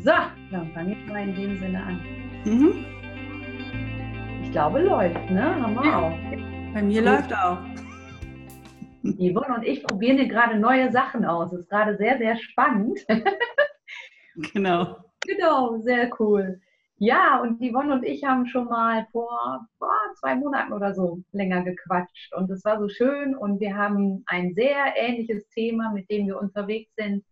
So, dann fange ich mal in dem Sinne an. Mhm. Ich glaube, läuft, ne? Haben wir ja. auch. Bei mir Gut. läuft auch. Yvonne und ich probieren hier gerade neue Sachen aus. Das ist gerade sehr, sehr spannend. genau. Genau, sehr cool. Ja, und Yvonne und ich haben schon mal vor boah, zwei Monaten oder so länger gequatscht. Und es war so schön und wir haben ein sehr ähnliches Thema, mit dem wir unterwegs sind.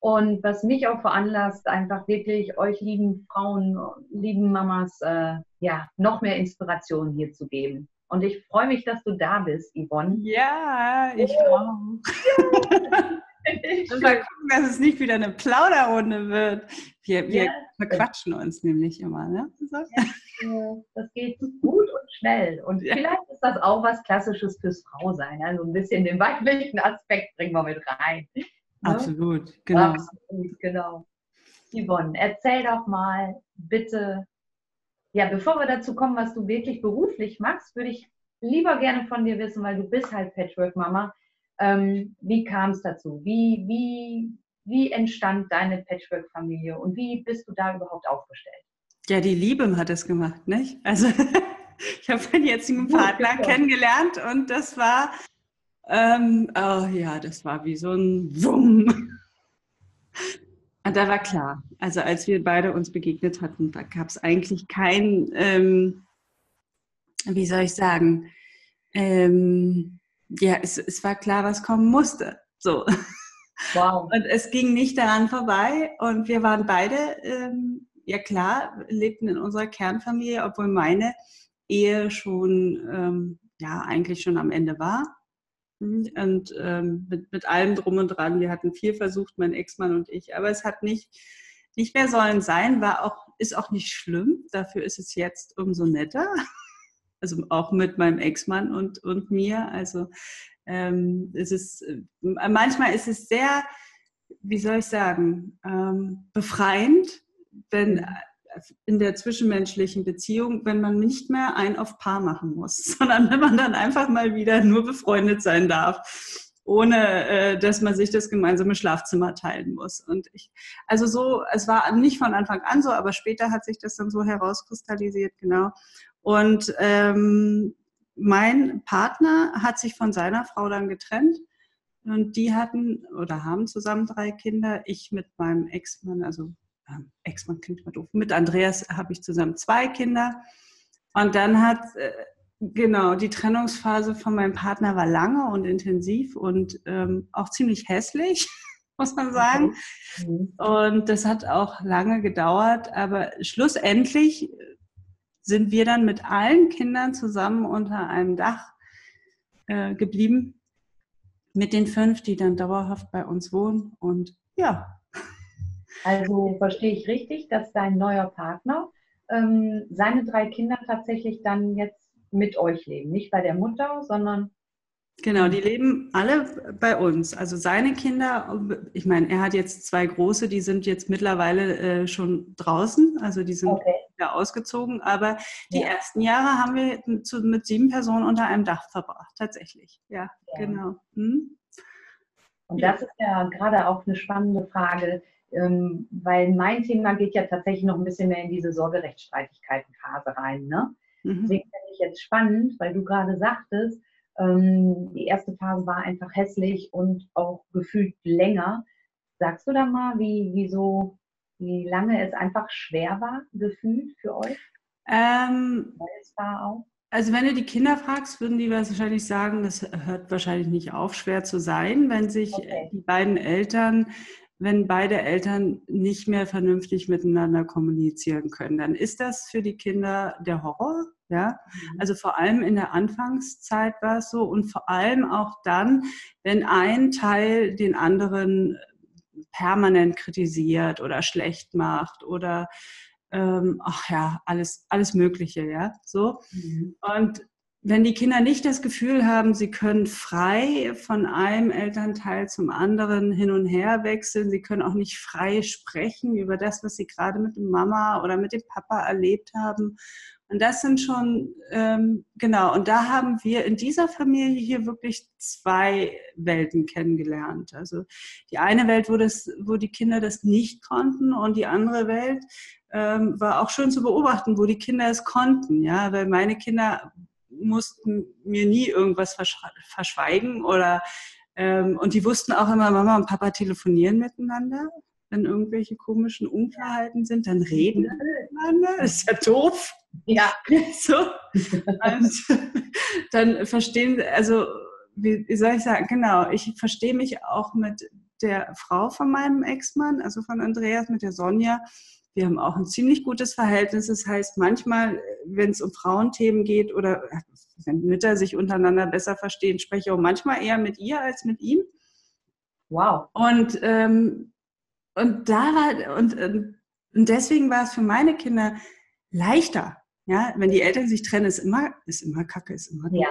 Und was mich auch veranlasst, einfach wirklich euch lieben Frauen, lieben Mamas, äh, ja, noch mehr Inspiration hier zu geben. Und ich freue mich, dass du da bist, Yvonne. Ja, ich auch. Und mal gucken, dass es nicht wieder eine Plauderrunde wird. Wir, wir ja. verquatschen uns nämlich immer. Ne? So. Ja, das geht gut und schnell. Und ja. vielleicht ist das auch was Klassisches fürs Frausein. Also ein bisschen den weiblichen Aspekt bringen wir mit rein. Ne? Absolut, genau. Absolut, genau. Yvonne, erzähl doch mal bitte, ja, bevor wir dazu kommen, was du wirklich beruflich machst, würde ich lieber gerne von dir wissen, weil du bist halt Patchwork-Mama. Ähm, wie kam es dazu? Wie, wie, wie entstand deine Patchwork-Familie und wie bist du da überhaupt aufgestellt? Ja, die Liebe hat es gemacht, nicht? Also ich habe meinen jetzigen Partner kennengelernt und das war, ähm, oh ja, das war wie so ein Wumm. Und da war klar, also als wir beide uns begegnet hatten, da gab es eigentlich kein, ähm, wie soll ich sagen, ähm, ja, es, es war klar, was kommen musste. So. Wow. Und es ging nicht daran vorbei. Und wir waren beide, ähm, ja klar, lebten in unserer Kernfamilie, obwohl meine Ehe schon, ähm, ja, eigentlich schon am Ende war. Und ähm, mit, mit allem drum und dran. Wir hatten viel versucht, mein Ex-Mann und ich. Aber es hat nicht, nicht mehr sollen sein, war auch, ist auch nicht schlimm. Dafür ist es jetzt umso netter also auch mit meinem Ex-Mann und, und mir. Also ähm, es ist, äh, manchmal ist es sehr, wie soll ich sagen, ähm, befreiend, wenn mhm. In der zwischenmenschlichen Beziehung, wenn man nicht mehr ein auf Paar machen muss, sondern wenn man dann einfach mal wieder nur befreundet sein darf ohne äh, dass man sich das gemeinsame Schlafzimmer teilen muss. Und ich, also so, es war nicht von Anfang an so, aber später hat sich das dann so herauskristallisiert, genau. Und ähm, mein Partner hat sich von seiner Frau dann getrennt und die hatten oder haben zusammen drei Kinder. Ich mit meinem Ex-Mann, also Ex-Mann klingt mal doof, mit Andreas habe ich zusammen zwei Kinder. Und dann hat, äh, genau, die Trennungsphase von meinem Partner war lange und intensiv und ähm, auch ziemlich hässlich, muss man sagen. Mhm. Und das hat auch lange gedauert, aber schlussendlich sind wir dann mit allen Kindern zusammen unter einem Dach äh, geblieben. Mit den fünf, die dann dauerhaft bei uns wohnen. Und ja. Also verstehe ich richtig, dass dein neuer Partner ähm, seine drei Kinder tatsächlich dann jetzt mit euch leben. Nicht bei der Mutter, sondern Genau, die leben alle bei uns. Also seine Kinder, ich meine, er hat jetzt zwei große, die sind jetzt mittlerweile äh, schon draußen, also die sind okay. ja ausgezogen, aber die ja. ersten Jahre haben wir mit, zu, mit, sieben Personen unter einem Dach verbracht, tatsächlich. Ja, ja. genau. Hm? Und das ist ja gerade auch eine spannende Frage, ähm, weil mein Thema geht ja tatsächlich noch ein bisschen mehr in diese Sorgerechtsstreitigkeitenphase rein. Ne? Mhm. Deswegen finde ich jetzt spannend, weil du gerade sagtest, ähm, die erste Phase war einfach hässlich und auch gefühlt länger. Sagst du da mal, wie, wie, so, wie lange es einfach schwer war, gefühlt für euch? Ähm. Also wenn du die Kinder fragst, würden die wahrscheinlich sagen, das hört wahrscheinlich nicht auf, schwer zu sein, wenn sich okay. die beiden Eltern wenn beide Eltern nicht mehr vernünftig miteinander kommunizieren können, dann ist das für die Kinder der Horror. Ja, mhm. also vor allem in der Anfangszeit war es so und vor allem auch dann, wenn ein Teil den anderen permanent kritisiert oder schlecht macht oder ähm, ach ja, alles, alles Mögliche, ja, so. Mhm. Und wenn die Kinder nicht das Gefühl haben, sie können frei von einem Elternteil zum anderen hin und her wechseln, sie können auch nicht frei sprechen über das, was sie gerade mit dem Mama oder mit dem Papa erlebt haben. Und das sind schon, ähm, genau, und da haben wir in dieser Familie hier wirklich zwei Welten kennengelernt. Also die eine Welt, wo, das, wo die Kinder das nicht konnten und die andere Welt ähm, war auch schön zu beobachten, wo die Kinder es konnten. Ja, weil meine Kinder mussten mir nie irgendwas verschweigen oder ähm, und die wussten auch immer, Mama und Papa telefonieren miteinander. Wenn irgendwelche komischen Unklarheiten sind, dann reden miteinander. Das ist ja doof. Ja. So. Und dann verstehen, also wie, wie soll ich sagen, genau, ich verstehe mich auch mit der Frau von meinem Ex-Mann, also von Andreas, mit der Sonja, wir haben auch ein ziemlich gutes Verhältnis. Das heißt, manchmal, wenn es um Frauenthemen geht oder wenn Mütter sich untereinander besser verstehen, spreche ich auch manchmal eher mit ihr als mit ihm. Wow. Und, ähm, und da war, und, ähm, und deswegen war es für meine Kinder leichter. Ja, wenn die Eltern sich trennen, ist immer, ist immer kacke, ist immer, ja.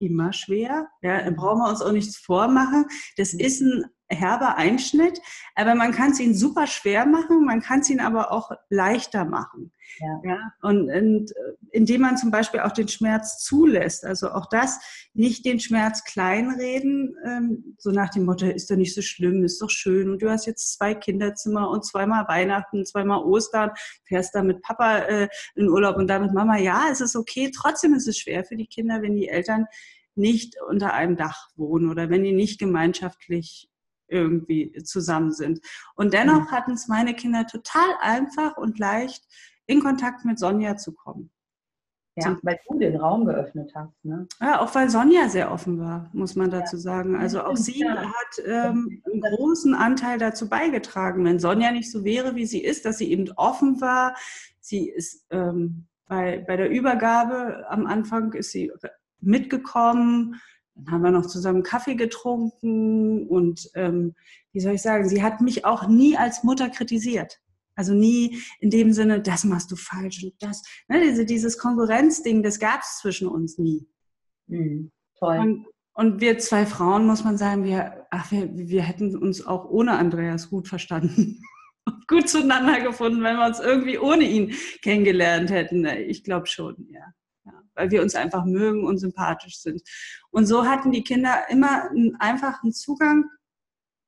immer schwer. Ja, dann brauchen wir uns auch nichts vormachen. Das ist ein herber Einschnitt, aber man kann es ihnen super schwer machen, man kann es ihnen aber auch leichter machen. Ja. ja? Und, und äh, indem man zum Beispiel auch den Schmerz zulässt, also auch das, nicht den Schmerz kleinreden, ähm, so nach dem Motto, ist doch nicht so schlimm, ist doch schön und du hast jetzt zwei Kinderzimmer und zweimal Weihnachten, zweimal Ostern, fährst da mit Papa äh, in Urlaub und da mit Mama, ja, es ist okay, trotzdem ist es schwer für die Kinder, wenn die Eltern nicht unter einem Dach wohnen oder wenn die nicht gemeinschaftlich irgendwie zusammen sind. Und dennoch mhm. hatten es meine Kinder total einfach und leicht, in Kontakt mit Sonja zu kommen. Ja, weil du den Raum geöffnet hast. Ne? Ja, auch weil Sonja sehr offen war, muss man dazu sagen. Also auch sie hat ähm, einen großen Anteil dazu beigetragen. Wenn Sonja nicht so wäre, wie sie ist, dass sie eben offen war, sie ist ähm, bei, bei der Übergabe am Anfang ist sie mitgekommen, dann haben wir noch zusammen Kaffee getrunken und ähm, wie soll ich sagen, sie hat mich auch nie als Mutter kritisiert. Also nie in dem Sinne, das machst du falsch und das. Ne, diese, dieses Konkurrenzding, das gab es zwischen uns nie. Mhm, toll. Und, und, wir zwei Frauen, muss man sagen, wir, ach, wir, wir hätten uns auch ohne Andreas gut verstanden und gut zueinander gefunden, wenn wir uns irgendwie ohne ihn kennengelernt hätten. Ich glaube schon, ja weil wir uns einfach mögen und sympathisch sind. Und so hatten die Kinder immer einen einfachen Zugang,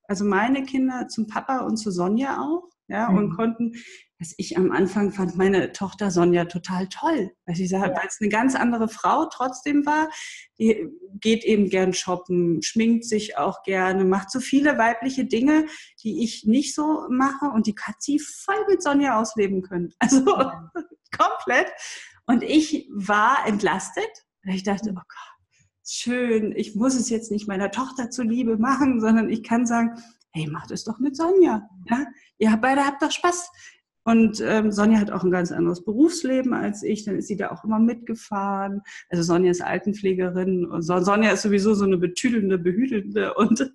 also meine Kinder zum Papa und zu Sonja auch, ja, mhm. und konnten, was ich am Anfang fand, meine Tochter Sonja total toll, weil sie sage, ja. weil es eine ganz andere Frau trotzdem war, die geht eben gern shoppen, schminkt sich auch gerne, macht so viele weibliche Dinge, die ich nicht so mache und die hat sie voll mit Sonja ausleben können. Also ja. komplett. Und ich war entlastet. Ich dachte, oh Gott, schön, ich muss es jetzt nicht meiner Tochter zuliebe machen, sondern ich kann sagen, hey, macht es doch mit Sonja. Ja? Ihr beide habt doch Spaß. Und ähm, Sonja hat auch ein ganz anderes Berufsleben als ich. Dann ist sie da auch immer mitgefahren. Also Sonja ist Altenpflegerin. Und Sonja ist sowieso so eine betüdelnde, behütelnde. Und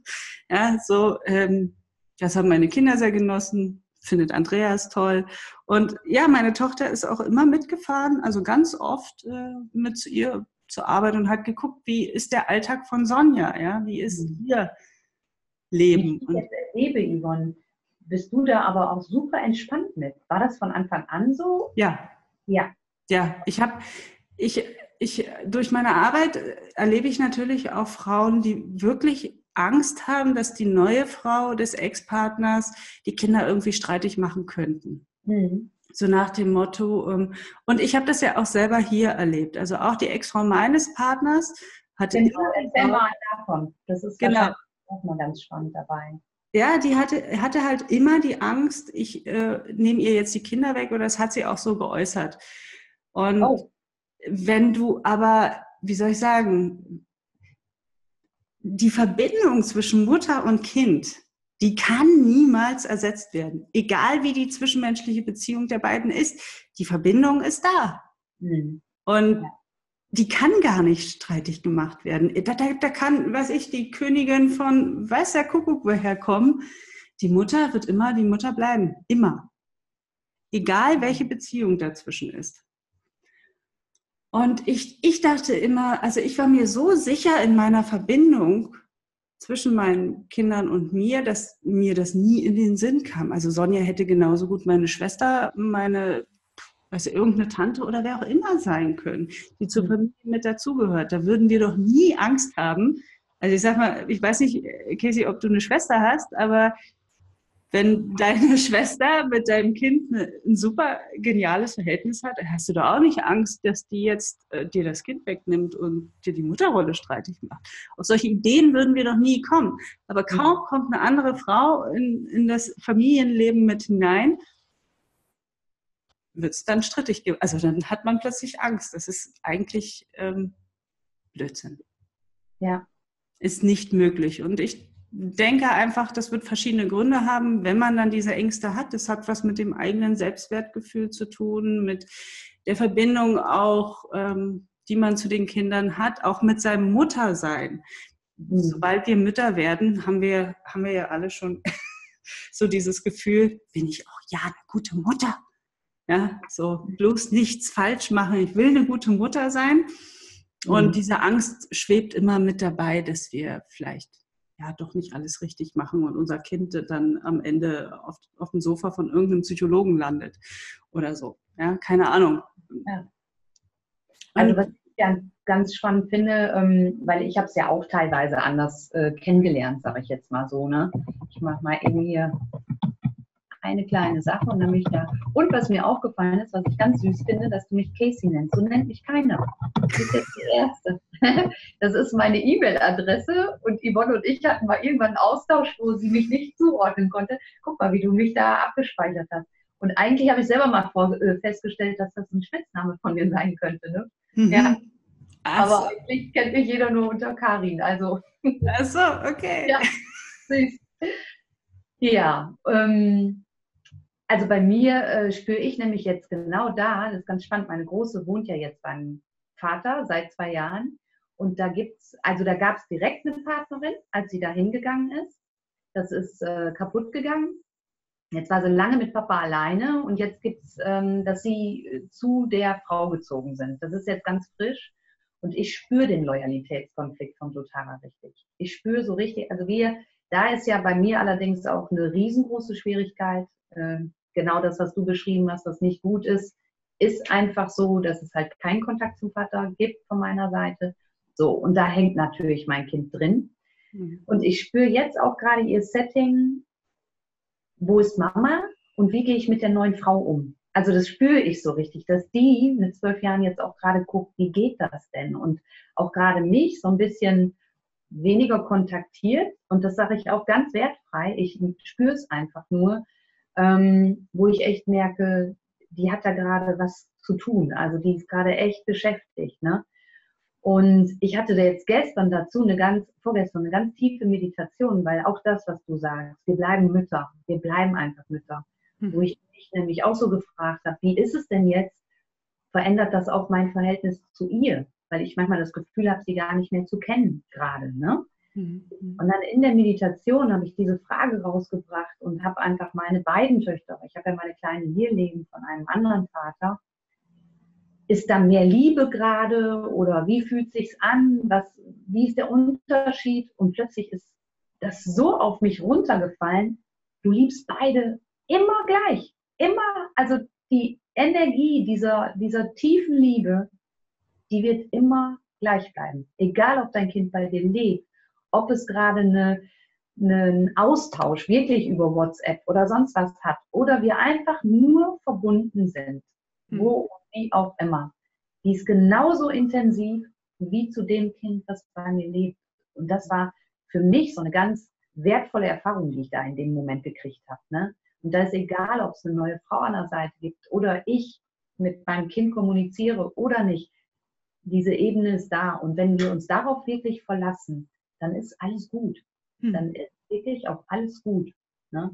ja, so, ähm, das haben meine Kinder sehr genossen findet Andreas toll. Und ja, meine Tochter ist auch immer mitgefahren, also ganz oft äh, mit zu ihr zur Arbeit und hat geguckt, wie ist der Alltag von Sonja, ja, wie ist mhm. ihr Leben. Wenn ich erlebe, Yvonne, bist du da aber auch super entspannt mit. War das von Anfang an so? Ja. Ja. Ja, ich habe, ich, ich, durch meine Arbeit erlebe ich natürlich auch Frauen, die wirklich Angst haben, dass die neue Frau des Ex-Partners die Kinder irgendwie streitig machen könnten. Mhm. So nach dem Motto, ähm, und ich habe das ja auch selber hier erlebt. Also auch die Ex-Frau meines Partners hatte. Genau, mal davon. Das ist genau. auch mal ganz spannend dabei. Ja, die hatte, hatte halt immer die Angst, ich äh, nehme ihr jetzt die Kinder weg oder das hat sie auch so geäußert. Und oh. wenn du aber, wie soll ich sagen, die Verbindung zwischen Mutter und Kind, die kann niemals ersetzt werden. Egal wie die zwischenmenschliche Beziehung der beiden ist, die Verbindung ist da. Mhm. Und die kann gar nicht streitig gemacht werden. Da, da, da kann, was ich, die Königin von weiß der Kuckuck woher kommen. Die Mutter wird immer die Mutter bleiben. Immer. Egal welche Beziehung dazwischen ist. Und ich, ich dachte immer, also ich war mir so sicher in meiner Verbindung zwischen meinen Kindern und mir, dass mir das nie in den Sinn kam. Also Sonja hätte genauso gut meine Schwester, meine, weiß ich, irgendeine Tante oder wer auch immer sein können, die zur mhm. Familie mit dazugehört. Da würden wir doch nie Angst haben. Also ich sag mal, ich weiß nicht, Casey, ob du eine Schwester hast, aber wenn deine Schwester mit deinem Kind ein super geniales Verhältnis hat, hast du da auch nicht Angst, dass die jetzt äh, dir das Kind wegnimmt und dir die Mutterrolle streitig macht. Auf solche Ideen würden wir doch nie kommen. Aber kaum kommt eine andere Frau in, in das Familienleben mit hinein, wird es dann strittig. Also dann hat man plötzlich Angst. Das ist eigentlich ähm, Blödsinn. Ja. Ist nicht möglich. Und ich denke einfach, das wird verschiedene Gründe haben, wenn man dann diese Ängste hat. Das hat was mit dem eigenen Selbstwertgefühl zu tun, mit der Verbindung auch, ähm, die man zu den Kindern hat, auch mit seinem Muttersein. Mhm. Sobald wir Mütter werden, haben wir, haben wir ja alle schon so dieses Gefühl, bin ich auch ja eine gute Mutter. Ja, so bloß nichts falsch machen. Ich will eine gute Mutter sein. Und mhm. diese Angst schwebt immer mit dabei, dass wir vielleicht ja doch nicht alles richtig machen und unser Kind dann am Ende auf, auf dem Sofa von irgendeinem Psychologen landet oder so. Ja, keine Ahnung. Ja. Also was ich ja ganz spannend finde, ähm, weil ich habe es ja auch teilweise anders äh, kennengelernt, sage ich jetzt mal so. Ne? Ich mache mal eben hier eine kleine Sache und dann mich da. Und was mir aufgefallen ist, was ich ganz süß finde, dass du mich Casey nennst. So nennt mich keiner. Du bist jetzt die Erste. Das ist meine E-Mail-Adresse und Yvonne und ich hatten mal irgendwann einen Austausch, wo sie mich nicht zuordnen konnte. Guck mal, wie du mich da abgespeichert hast. Und eigentlich habe ich selber mal vor, äh, festgestellt, dass das ein Spitzname von mir sein könnte. Ne? Mhm. Ja. Also. Aber eigentlich kennt mich jeder nur unter Karin. Also. Ach okay. Ja, süß. Ja, ähm, also bei mir äh, spüre ich nämlich jetzt genau da, das ist ganz spannend, meine Große wohnt ja jetzt beim Vater seit zwei Jahren. Und da gibt's, also da gab es direkt eine Partnerin, als sie da hingegangen ist. Das ist äh, kaputt gegangen. Jetzt war sie lange mit Papa alleine und jetzt gibt es, ähm, dass sie äh, zu der Frau gezogen sind. Das ist jetzt ganz frisch. Und ich spüre den Loyalitätskonflikt von Totara richtig. Ich spüre so richtig, also wir, da ist ja bei mir allerdings auch eine riesengroße Schwierigkeit, äh, genau das, was du beschrieben hast, was nicht gut ist, ist einfach so, dass es halt keinen Kontakt zum Vater gibt von meiner Seite. So, und da hängt natürlich mein Kind drin. Mhm. Und ich spüre jetzt auch gerade ihr Setting, wo ist Mama und wie gehe ich mit der neuen Frau um? Also das spüre ich so richtig, dass die mit zwölf Jahren jetzt auch gerade guckt, wie geht das denn? Und auch gerade mich so ein bisschen weniger kontaktiert. Und das sage ich auch ganz wertfrei. Ich spüre es einfach nur, ähm, wo ich echt merke, die hat da gerade was zu tun. Also die ist gerade echt beschäftigt. Ne? Und ich hatte da jetzt gestern dazu eine ganz, vorgestern eine ganz tiefe Meditation, weil auch das, was du sagst, wir bleiben Mütter, wir bleiben einfach Mütter. Mhm. Wo ich mich nämlich auch so gefragt habe, wie ist es denn jetzt? Verändert das auch mein Verhältnis zu ihr? Weil ich manchmal das Gefühl habe, sie gar nicht mehr zu kennen gerade. Ne? Mhm. Und dann in der Meditation habe ich diese Frage rausgebracht und habe einfach meine beiden Töchter, ich habe ja meine Kleine hier leben von einem anderen Vater, ist da mehr Liebe gerade oder wie fühlt sich's an? Was, wie ist der Unterschied? Und plötzlich ist das so auf mich runtergefallen. Du liebst beide immer gleich, immer. Also die Energie dieser dieser tiefen Liebe, die wird immer gleich bleiben, egal ob dein Kind bei dir lebt ob es gerade eine, einen Austausch wirklich über WhatsApp oder sonst was hat oder wir einfach nur verbunden sind, hm. wo und wie auch immer. Die ist genauso intensiv wie zu dem Kind, das bei mir lebt. Und das war für mich so eine ganz wertvolle Erfahrung, die ich da in dem Moment gekriegt habe. Ne? Und da ist egal, ob es eine neue Frau an der Seite gibt oder ich mit meinem Kind kommuniziere oder nicht. Diese Ebene ist da. Und wenn wir uns darauf wirklich verlassen, dann ist alles gut. Hm. Dann ist wirklich auch alles gut. Ne?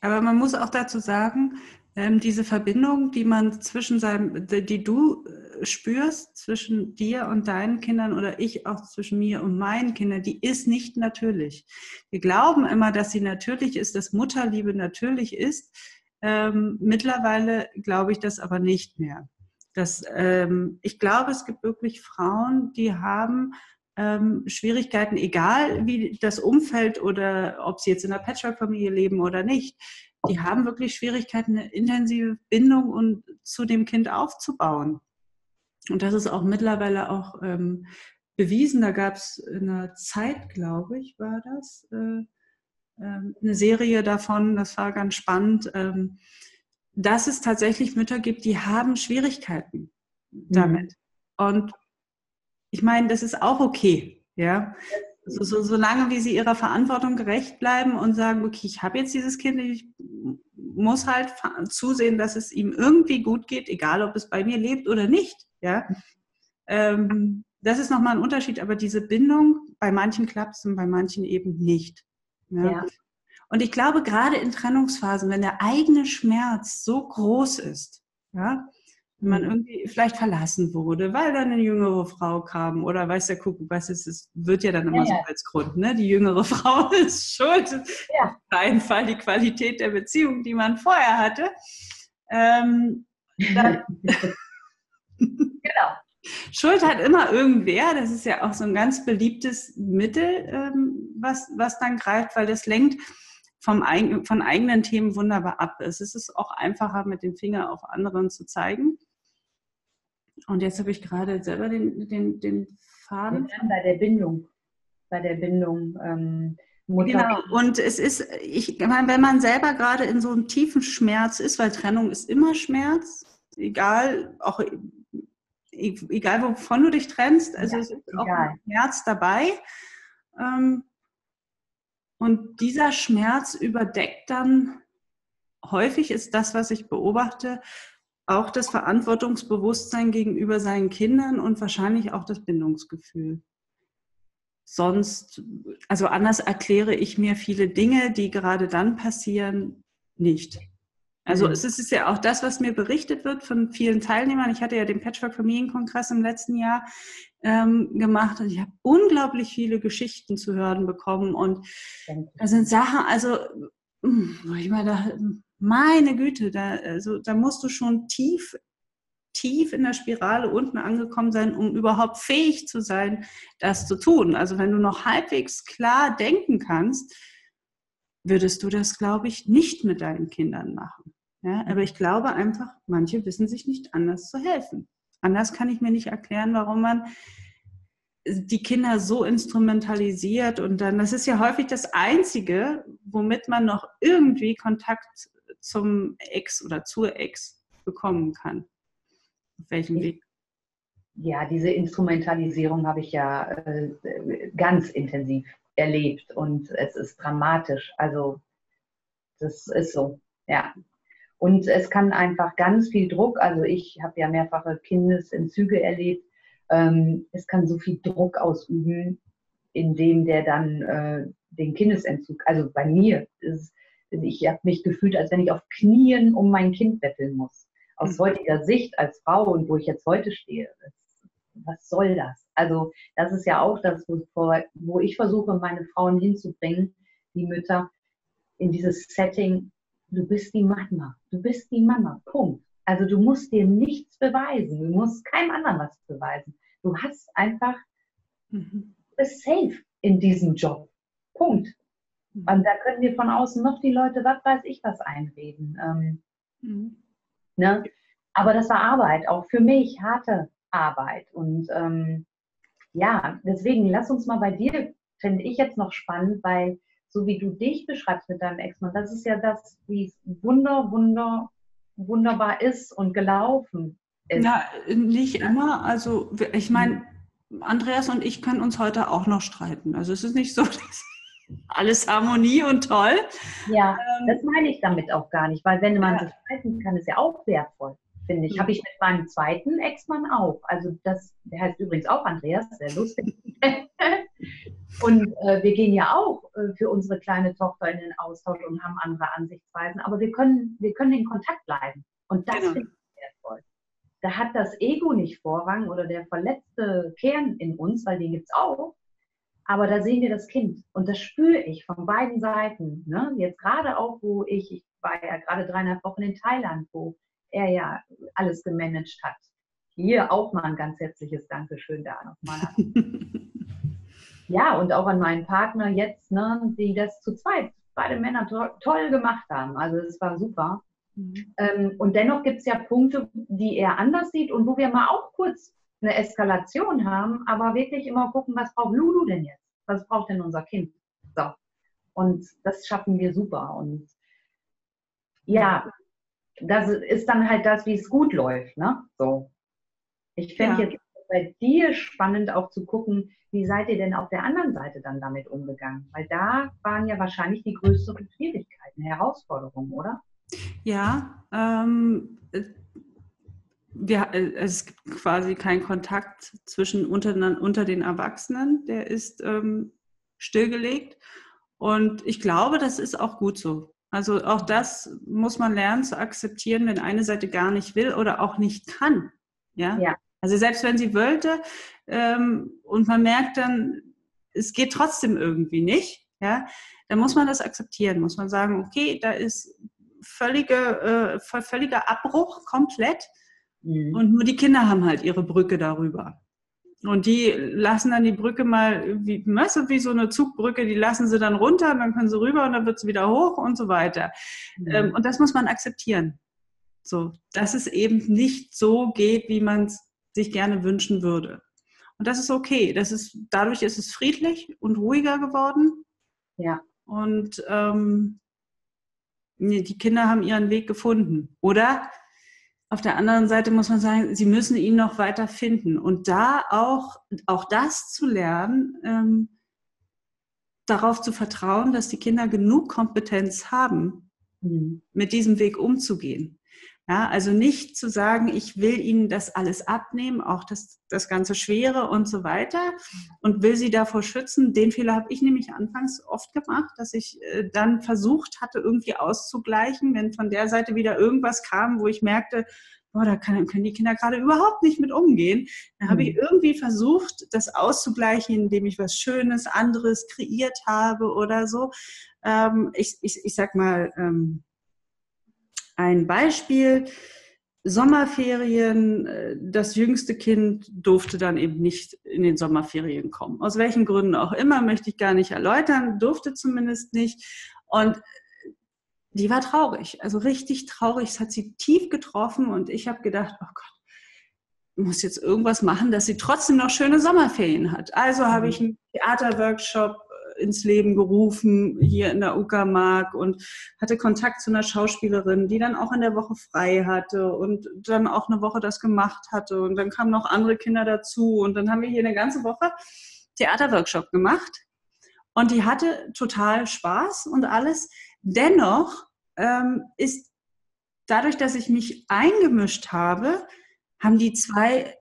Aber man muss auch dazu sagen, ähm, diese Verbindung, die man zwischen seinem, die du äh, spürst zwischen dir und deinen Kindern oder ich auch zwischen mir und meinen Kindern, die ist nicht natürlich. Wir glauben immer, dass sie natürlich ist, dass Mutterliebe natürlich ist. Ähm, mittlerweile glaube ich das aber nicht mehr. Das, ähm, ich glaube, es gibt wirklich Frauen, die haben ähm, Schwierigkeiten, egal wie das Umfeld oder ob sie jetzt in einer Patchwork-Familie leben oder nicht, die haben wirklich Schwierigkeiten, eine intensive Bindung und zu dem Kind aufzubauen. Und das ist auch mittlerweile auch ähm, bewiesen. Da gab es in einer Zeit, glaube ich, war das, äh, äh, eine Serie davon, das war ganz spannend, ähm, dass es tatsächlich Mütter gibt, die haben Schwierigkeiten damit. Mhm. Und ich meine, das ist auch okay, ja. So, so, solange wie sie ihrer Verantwortung gerecht bleiben und sagen, okay, ich habe jetzt dieses Kind, ich muss halt zusehen, dass es ihm irgendwie gut geht, egal ob es bei mir lebt oder nicht. Ja? Ähm, das ist nochmal ein Unterschied, aber diese Bindung, bei manchen klappt es und bei manchen eben nicht. Ja? ja. Und ich glaube, gerade in Trennungsphasen, wenn der eigene Schmerz so groß ist, ja, wenn man mhm. irgendwie vielleicht verlassen wurde, weil dann eine jüngere Frau kam oder weiß der Kuckuck, was ist, es wird ja dann immer ja, so als Grund, ne? Die jüngere Frau ist schuld. Ja. Auf keinen Fall die Qualität der Beziehung, die man vorher hatte. Ähm, dann, genau. Schuld hat immer irgendwer, das ist ja auch so ein ganz beliebtes Mittel, ähm, was, was dann greift, weil das lenkt vom, von eigenen Themen wunderbar ab. Es ist auch einfacher, mit dem Finger auf anderen zu zeigen. Und jetzt habe ich gerade selber den, den, den Faden. Bei der Bindung. Bei der Bindung. Ähm, Genau, und es ist, ich meine, wenn man selber gerade in so einem tiefen Schmerz ist, weil Trennung ist immer Schmerz, egal, auch egal wovon du dich trennst, also ja, es ist egal. auch ein Schmerz dabei. Ähm, und dieser Schmerz überdeckt dann, häufig ist das, was ich beobachte, auch das Verantwortungsbewusstsein gegenüber seinen Kindern und wahrscheinlich auch das Bindungsgefühl. Sonst, also anders erkläre ich mir viele Dinge, die gerade dann passieren, nicht. Also mhm. es ist ja auch das, was mir berichtet wird von vielen Teilnehmern. Ich hatte ja den Patchwork Familienkongress im letzten Jahr ähm, gemacht und ich habe unglaublich viele Geschichten zu hören bekommen und da sind Sachen, also hm, ich meine, da, meine Güte, da, also, da musst du schon tief, tief in der Spirale unten angekommen sein, um überhaupt fähig zu sein, das zu tun. Also wenn du noch halbwegs klar denken kannst, würdest du das, glaube ich, nicht mit deinen Kindern machen. Ja, aber ich glaube einfach, manche wissen sich nicht anders zu helfen. Anders kann ich mir nicht erklären, warum man die Kinder so instrumentalisiert und dann, das ist ja häufig das Einzige, womit man noch irgendwie Kontakt zum Ex oder zur Ex bekommen kann. Auf welchem Weg? Ja, diese Instrumentalisierung habe ich ja äh, ganz intensiv erlebt und es ist dramatisch. Also das ist so, ja. Und es kann einfach ganz viel Druck, also ich habe ja mehrfache Kindesentzüge erlebt, ähm, es kann so viel Druck ausüben, indem der dann äh, den Kindesentzug, also bei mir ist ich habe mich gefühlt, als wenn ich auf Knien um mein Kind betteln muss. Aus mhm. heutiger Sicht als Frau und wo ich jetzt heute stehe. Was soll das? Also das ist ja auch das, wo, ich versuche, meine Frauen hinzubringen, die Mütter, in dieses Setting, du bist die Mama, du bist die Mama, Punkt. Also du musst dir nichts beweisen, du musst keinem anderen was beweisen. Du hast einfach, mhm. bist safe in diesem Job. Punkt. Und da können wir von außen noch die Leute, was weiß ich, was einreden. Ähm, mhm. ne? Aber das war Arbeit, auch für mich harte Arbeit. Und ähm, ja, deswegen lass uns mal bei dir, finde ich jetzt noch spannend, weil so wie du dich beschreibst mit deinem Ex-Mann, das ist ja das, wie es wunder, wunder, wunderbar ist und gelaufen ist. Ja, nicht immer. Also ich meine, Andreas und ich können uns heute auch noch streiten. Also es ist nicht so, dass alles Harmonie und toll. Ja, ähm, das meine ich damit auch gar nicht, weil wenn man ja. sich streiten kann, ist ja auch wertvoll, finde ich. Mhm. Habe ich mit meinem zweiten Ex-Mann auch. Also das, der heißt übrigens auch Andreas, sehr lustig. und äh, wir gehen ja auch äh, für unsere kleine Tochter in den Austausch und haben andere Ansichtsweisen, aber wir können, wir können in Kontakt bleiben. Und das genau. finde ich wertvoll. Da hat das Ego nicht Vorrang oder der verletzte Kern in uns, weil den gibt es auch aber da sehen wir das Kind und das spüre ich von beiden Seiten. Ne? Jetzt gerade auch, wo ich, ich war ja gerade dreieinhalb Wochen in Thailand, wo er ja alles gemanagt hat. Hier auch mal ein ganz herzliches Dankeschön da nochmal. ja, und auch an meinen Partner jetzt, ne, die das zu zweit, beide Männer to toll gemacht haben. Also es war super. Mhm. Ähm, und dennoch gibt es ja Punkte, die er anders sieht und wo wir mal auch kurz eine Eskalation haben, aber wirklich immer gucken, was braucht Lulu denn jetzt? Was braucht denn unser Kind? So. Und das schaffen wir super. Und ja, das ist dann halt das, wie es gut läuft. Ne? So. Ich fände ja. jetzt bei dir spannend auch zu gucken, wie seid ihr denn auf der anderen Seite dann damit umgegangen? Weil da waren ja wahrscheinlich die größeren Schwierigkeiten, Herausforderungen, oder? Ja, ähm, wir, äh, es gibt quasi keinen Kontakt zwischen unter, unter den Erwachsenen, der ist ähm, stillgelegt. Und ich glaube, das ist auch gut so. Also auch das muss man lernen zu akzeptieren, wenn eine Seite gar nicht will oder auch nicht kann. Ja. ja. Also selbst wenn sie wollte ähm, und man merkt dann, es geht trotzdem irgendwie nicht, ja, dann muss man das akzeptieren, muss man sagen, okay, da ist völlige, äh, völliger Abbruch komplett. Mhm. Und nur die Kinder haben halt ihre Brücke darüber. Und die lassen dann die Brücke mal, wie, weißt du, wie so eine Zugbrücke, die lassen sie dann runter, dann können sie rüber und dann wird sie wieder hoch und so weiter. Mhm. Ähm, und das muss man akzeptieren. So, dass es eben nicht so geht, wie man es sich gerne wünschen würde. Und das ist okay. Das ist, dadurch ist es friedlich und ruhiger geworden. Ja. Und ähm, die Kinder haben ihren Weg gefunden. Oder auf der anderen Seite muss man sagen, sie müssen ihn noch weiter finden. Und da auch, auch das zu lernen, ähm, darauf zu vertrauen, dass die Kinder genug Kompetenz haben, mhm. mit diesem Weg umzugehen. Ja, also nicht zu sagen, ich will ihnen das alles abnehmen, auch das, das ganze Schwere und so weiter und will sie davor schützen. Den Fehler habe ich nämlich anfangs oft gemacht, dass ich äh, dann versucht hatte, irgendwie auszugleichen, wenn von der Seite wieder irgendwas kam, wo ich merkte, boah, da kann, können die Kinder gerade überhaupt nicht mit umgehen. Dann habe ich mhm. irgendwie versucht, das auszugleichen, indem ich was Schönes, anderes kreiert habe oder so. Ähm, ich, ich, ich sag mal, ähm, ein Beispiel. Sommerferien, äh, das jüngste Kind durfte dann eben nicht in den Sommerferien kommen. Aus welchen Gründen auch immer, möchte ich gar nicht erläutern, durfte zumindest nicht. Und die war traurig, also richtig traurig. Es hat sie tief getroffen und ich habe gedacht, oh Gott, ich muss jetzt irgendwas machen, dass sie trotzdem noch schöne Sommerferien hat. Also habe mhm. ich einen Theaterworkshop ins Leben gerufen hier in der Uckermark und hatte Kontakt zu einer Schauspielerin, die dann auch in der Woche frei hatte und dann auch eine Woche das gemacht hatte. Und dann kamen noch andere Kinder dazu und dann haben wir hier eine ganze Woche Theaterworkshop gemacht. Und die hatte total Spaß und alles. Dennoch ähm, ist dadurch, dass ich mich eingemischt habe, haben die zwei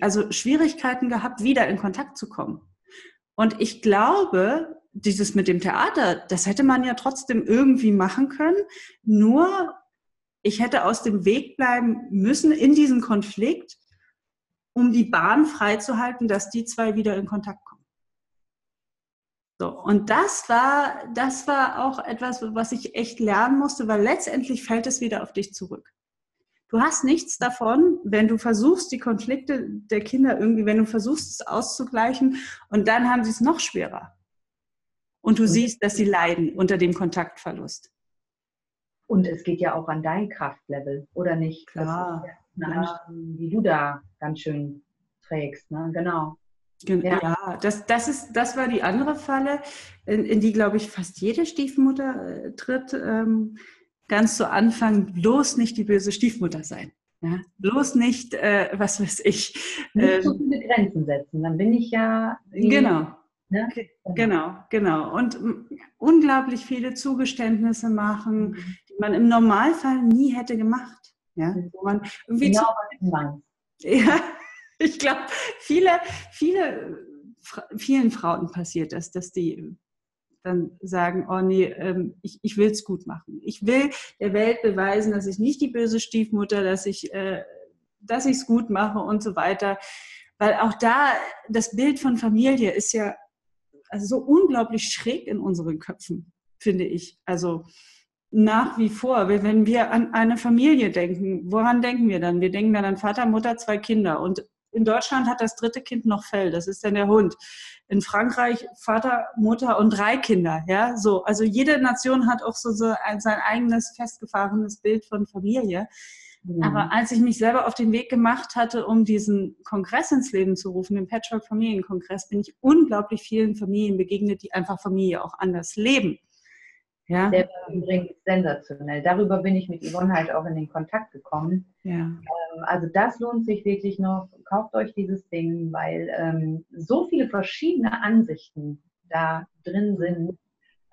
also Schwierigkeiten gehabt, wieder in Kontakt zu kommen. Und ich glaube, dieses mit dem Theater, das hätte man ja trotzdem irgendwie machen können. Nur ich hätte aus dem Weg bleiben müssen in diesem Konflikt, um die Bahn freizuhalten, dass die zwei wieder in Kontakt kommen. So, und das war, das war auch etwas, was ich echt lernen musste, weil letztendlich fällt es wieder auf dich zurück. Du hast nichts davon, wenn du versuchst, die Konflikte der Kinder irgendwie, wenn du versuchst, es auszugleichen und dann haben sie es noch schwerer. Und du siehst, dass sie leiden unter dem Kontaktverlust. Und es geht ja auch an dein Kraftlevel, oder nicht? Klar. Ja klar. wie du da ganz schön trägst, ne? Genau. Ja, ja das, das, ist, das war die andere Falle, in, in die, glaube ich, fast jede Stiefmutter äh, tritt. Ähm, ganz zu Anfang bloß nicht die böse Stiefmutter sein. Ja? Bloß nicht, äh, was weiß ich. Nicht ähm, so viele Grenzen setzen, dann bin ich ja. Genau. Ne? Genau, genau. Und unglaublich viele Zugeständnisse machen, mhm. die man im Normalfall nie hätte gemacht. Ja? Mhm. Wo man irgendwie genau, was Ja, ich glaube, viele, viele, vielen Frauen passiert das, dass die dann sagen, oh nee, ähm, ich, ich will es gut machen. Ich will der Welt beweisen, dass ich nicht die böse Stiefmutter, dass ich äh, dass ich es gut mache und so weiter. Weil auch da das Bild von Familie ist ja also so unglaublich schräg in unseren Köpfen, finde ich. Also nach wie vor, wenn wir an eine Familie denken, woran denken wir dann? Wir denken dann an Vater, Mutter, zwei Kinder. Und in Deutschland hat das dritte Kind noch Fell, das ist dann der Hund. In Frankreich Vater, Mutter und drei Kinder, ja, so. Also jede Nation hat auch so, so ein, sein eigenes festgefahrenes Bild von Familie. Mhm. Aber als ich mich selber auf den Weg gemacht hatte, um diesen Kongress ins Leben zu rufen, den Patchwork Familienkongress, bin ich unglaublich vielen Familien begegnet, die einfach Familie auch anders leben. Ja. Der war übrigens sensationell. Darüber bin ich mit Yvonne halt auch in den Kontakt gekommen. Ja. Ähm, also das lohnt sich wirklich noch. Kauft euch dieses Ding, weil ähm, so viele verschiedene Ansichten da drin sind,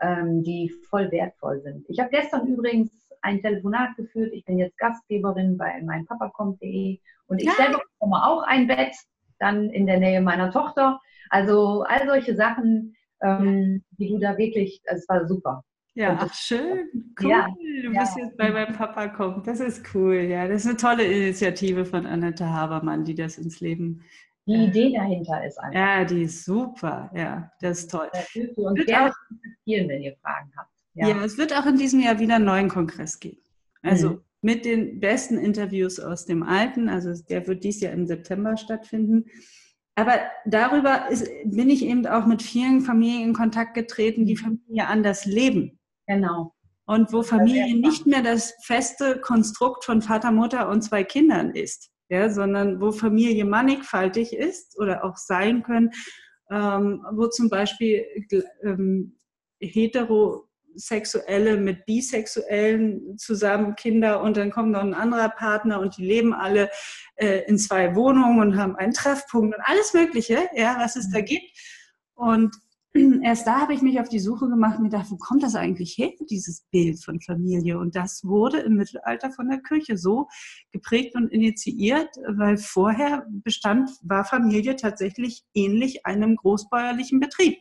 ähm, die voll wertvoll sind. Ich habe gestern übrigens ein Telefonat geführt. Ich bin jetzt Gastgeberin bei meinpapakommt.de und ich ja. selber bekomme auch ein Bett, dann in der Nähe meiner Tochter. Also all solche Sachen, ähm, die du da wirklich, es war super. Ja, ach schön, cool. Ja, du bist ja. jetzt bei meinem Papa kommen. Das ist cool, ja. Das ist eine tolle Initiative von Annette Habermann, die das ins Leben. Die äh, Idee dahinter ist einfach. Ja, die ist super, ja, das ist toll. Das hilft uns gerne kontaktieren, wenn ihr Fragen habt. Ja. ja. es wird auch in diesem Jahr wieder einen neuen Kongress geben. Also mhm. mit den besten Interviews aus dem alten, also der wird dieses Jahr im September stattfinden. Aber darüber ist, bin ich eben auch mit vielen Familien in Kontakt getreten, die mhm. Familie anders leben. Genau. Und wo Familie nicht mehr das feste Konstrukt von Vater, Mutter und zwei Kindern ist, ja, sondern wo Familie mannigfaltig ist oder auch sein können, ähm, wo zum Beispiel ähm, Heterosexuelle mit Bisexuellen zusammen Kinder und dann kommt noch ein anderer Partner und die leben alle äh, in zwei Wohnungen und haben einen Treffpunkt und alles Mögliche, ja, was es da mhm. gibt. Und erst da habe ich mich auf die Suche gemacht und gedacht, wo kommt das eigentlich her, dieses Bild von Familie? Und das wurde im Mittelalter von der Kirche so geprägt und initiiert, weil vorher bestand, war Familie tatsächlich ähnlich einem großbäuerlichen Betrieb.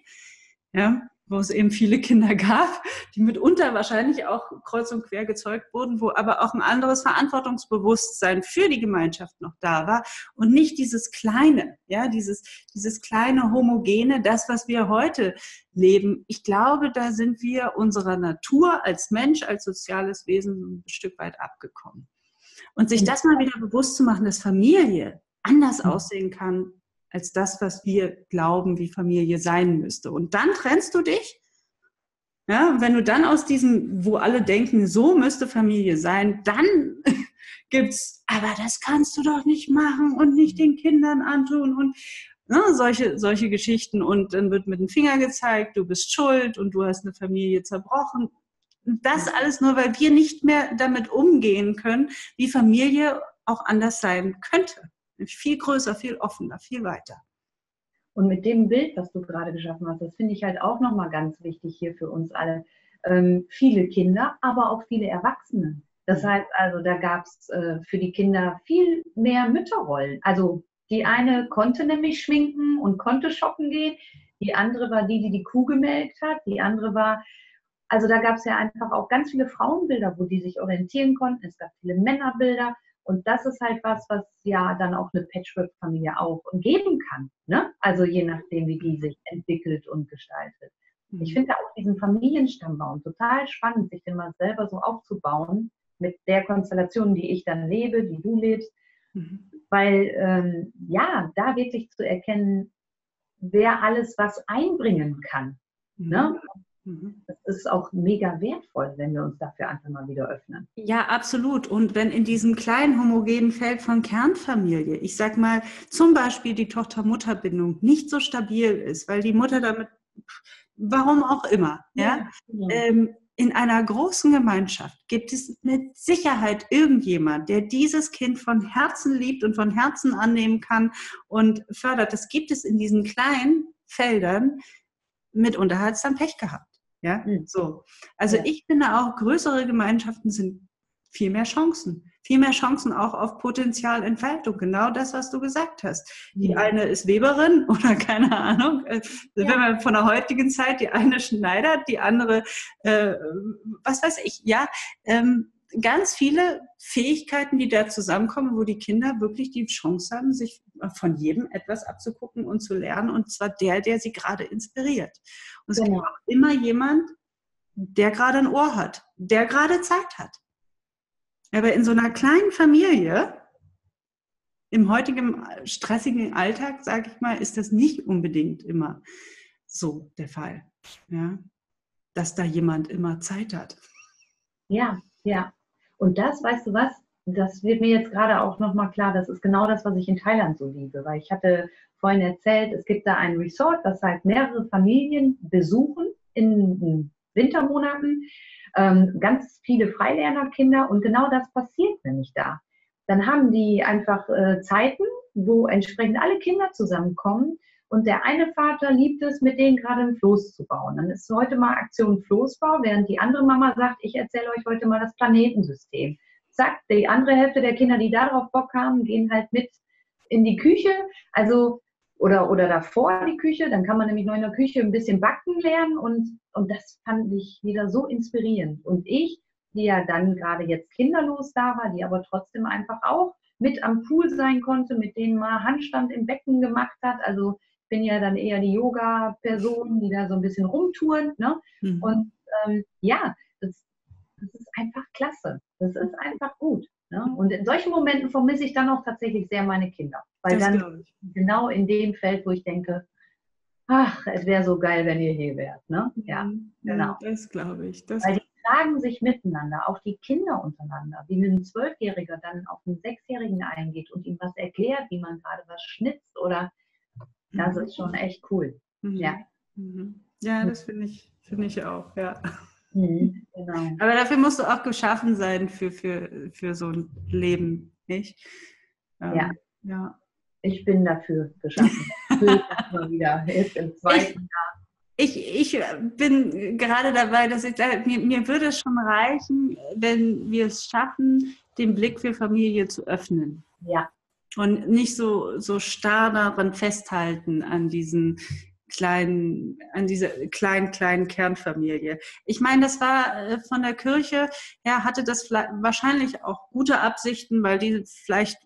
Ja, wo es eben viele Kinder gab, die mitunter wahrscheinlich auch kreuz und quer gezeugt wurden, wo aber auch ein anderes Verantwortungsbewusstsein für die Gemeinschaft noch da war und nicht dieses kleine, ja, dieses, dieses kleine homogene, das, was wir heute leben. Ich glaube, da sind wir unserer Natur als Mensch, als soziales Wesen ein Stück weit abgekommen. Und sich das mal wieder bewusst zu machen, dass Familie anders aussehen kann, als das, was wir glauben, wie Familie sein müsste. Und dann trennst du dich. Ja, wenn du dann aus diesem, wo alle denken, so müsste Familie sein, dann gibt's, aber das kannst du doch nicht machen und nicht den Kindern antun und ne, solche, solche Geschichten. Und dann wird mit dem Finger gezeigt, du bist schuld und du hast eine Familie zerbrochen. Das alles nur, weil wir nicht mehr damit umgehen können, wie Familie auch anders sein könnte viel größer, viel offener, viel weiter. Und mit dem Bild, was du gerade geschaffen hast, das finde ich halt auch nochmal ganz wichtig hier für uns alle. Ähm, viele Kinder, aber auch viele Erwachsene. Das mhm. heißt also, da gab es äh, für die Kinder viel mehr Mütterrollen. Also die eine konnte nämlich schminken und konnte shoppen gehen. Die andere war die, die die Kuh gemelkt hat. Die andere war, also da gab es ja einfach auch ganz viele Frauenbilder, wo die sich orientieren konnten. Es gab viele Männerbilder. Und das ist halt was, was ja dann auch eine Patchwork-Familie auch geben kann. Ne? Also je nachdem, wie die sich entwickelt und gestaltet. Mhm. Ich finde auch diesen Familienstammbaum total spannend, sich den mal selber so aufzubauen mit der Konstellation, die ich dann lebe, die du lebst. Mhm. Weil ähm, ja, da wirklich zu erkennen, wer alles was einbringen kann. Mhm. Ne? Mhm. Das ist auch mega wertvoll, wenn wir uns dafür einfach mal wieder öffnen. Ja, absolut. Und wenn in diesem kleinen homogenen Feld von Kernfamilie, ich sag mal, zum Beispiel die Tochter-Mutter-Bindung nicht so stabil ist, weil die Mutter damit, warum auch immer, ja, ja genau. ähm, in einer großen Gemeinschaft gibt es mit Sicherheit irgendjemand, der dieses Kind von Herzen liebt und von Herzen annehmen kann und fördert. Das gibt es in diesen kleinen Feldern. Mitunter hat es dann Pech gehabt. Ja, mhm. so. Also ja. ich finde auch, größere Gemeinschaften sind viel mehr Chancen. Viel mehr Chancen auch auf Potenzialentfaltung. Genau das, was du gesagt hast. Die ja. eine ist Weberin oder keine Ahnung, äh, ja. wenn man von der heutigen Zeit, die eine schneidet, die andere, äh, was weiß ich, ja, ähm, ganz viele Fähigkeiten, die da zusammenkommen, wo die Kinder wirklich die Chance haben, sich von jedem etwas abzugucken und zu lernen, und zwar der, der sie gerade inspiriert. Und es genau. gibt auch immer jemand, der gerade ein Ohr hat, der gerade Zeit hat. Aber in so einer kleinen Familie, im heutigen stressigen Alltag, sage ich mal, ist das nicht unbedingt immer so der Fall. Ja? Dass da jemand immer Zeit hat. Ja, ja. Und das, weißt du was, das wird mir jetzt gerade auch nochmal klar, das ist genau das, was ich in Thailand so liebe, weil ich hatte vorhin erzählt, es gibt da ein Resort, das halt mehrere Familien besuchen in Wintermonaten, ähm, ganz viele Freilernerkinder und genau das passiert nämlich da. Dann haben die einfach äh, Zeiten, wo entsprechend alle Kinder zusammenkommen und der eine Vater liebt es, mit denen gerade ein Floß zu bauen. Dann ist heute mal Aktion Floßbau, während die andere Mama sagt, ich erzähle euch heute mal das Planetensystem. Zack, die andere Hälfte der Kinder, die darauf Bock haben, gehen halt mit in die Küche. Also oder, oder davor die Küche, dann kann man nämlich noch in der Küche ein bisschen backen lernen und, und das fand ich wieder so inspirierend. Und ich, die ja dann gerade jetzt kinderlos da war, die aber trotzdem einfach auch mit am Pool sein konnte, mit denen mal Handstand im Becken gemacht hat. Also bin ja dann eher die Yoga-Person, die da so ein bisschen rumtouren. Ne? Mhm. Und ähm, ja, das, das ist einfach klasse. Das ist einfach gut. Ne? Und in solchen Momenten vermisse ich dann auch tatsächlich sehr meine Kinder. Weil das dann genau in dem Feld, wo ich denke, ach, es wäre so geil, wenn ihr hier wärt. Ne? Ja, mhm. genau. Das glaube ich. Das weil die tragen sich miteinander, auch die Kinder untereinander. Wie ein Zwölfjähriger dann auf einen Sechsjährigen eingeht und ihm was erklärt, wie man gerade was schnitzt oder das ist schon echt cool. Mhm. Ja. Mhm. Ja, das finde ich, find ich auch, ja. Mhm, genau. Aber dafür musst du auch geschaffen sein für, für, für so ein Leben, nicht? Ähm, ja. ja. Ich bin dafür geschaffen. mal wieder, jetzt im zweiten Jahr. Ich, ich bin gerade dabei, dass ich sage, mir, mir würde es schon reichen, wenn wir es schaffen, den Blick für Familie zu öffnen. Ja. Und nicht so, so starr daran festhalten an diesen kleinen, an dieser kleinen, kleinen Kernfamilie. Ich meine, das war äh, von der Kirche her, hatte das wahrscheinlich auch gute Absichten, weil die vielleicht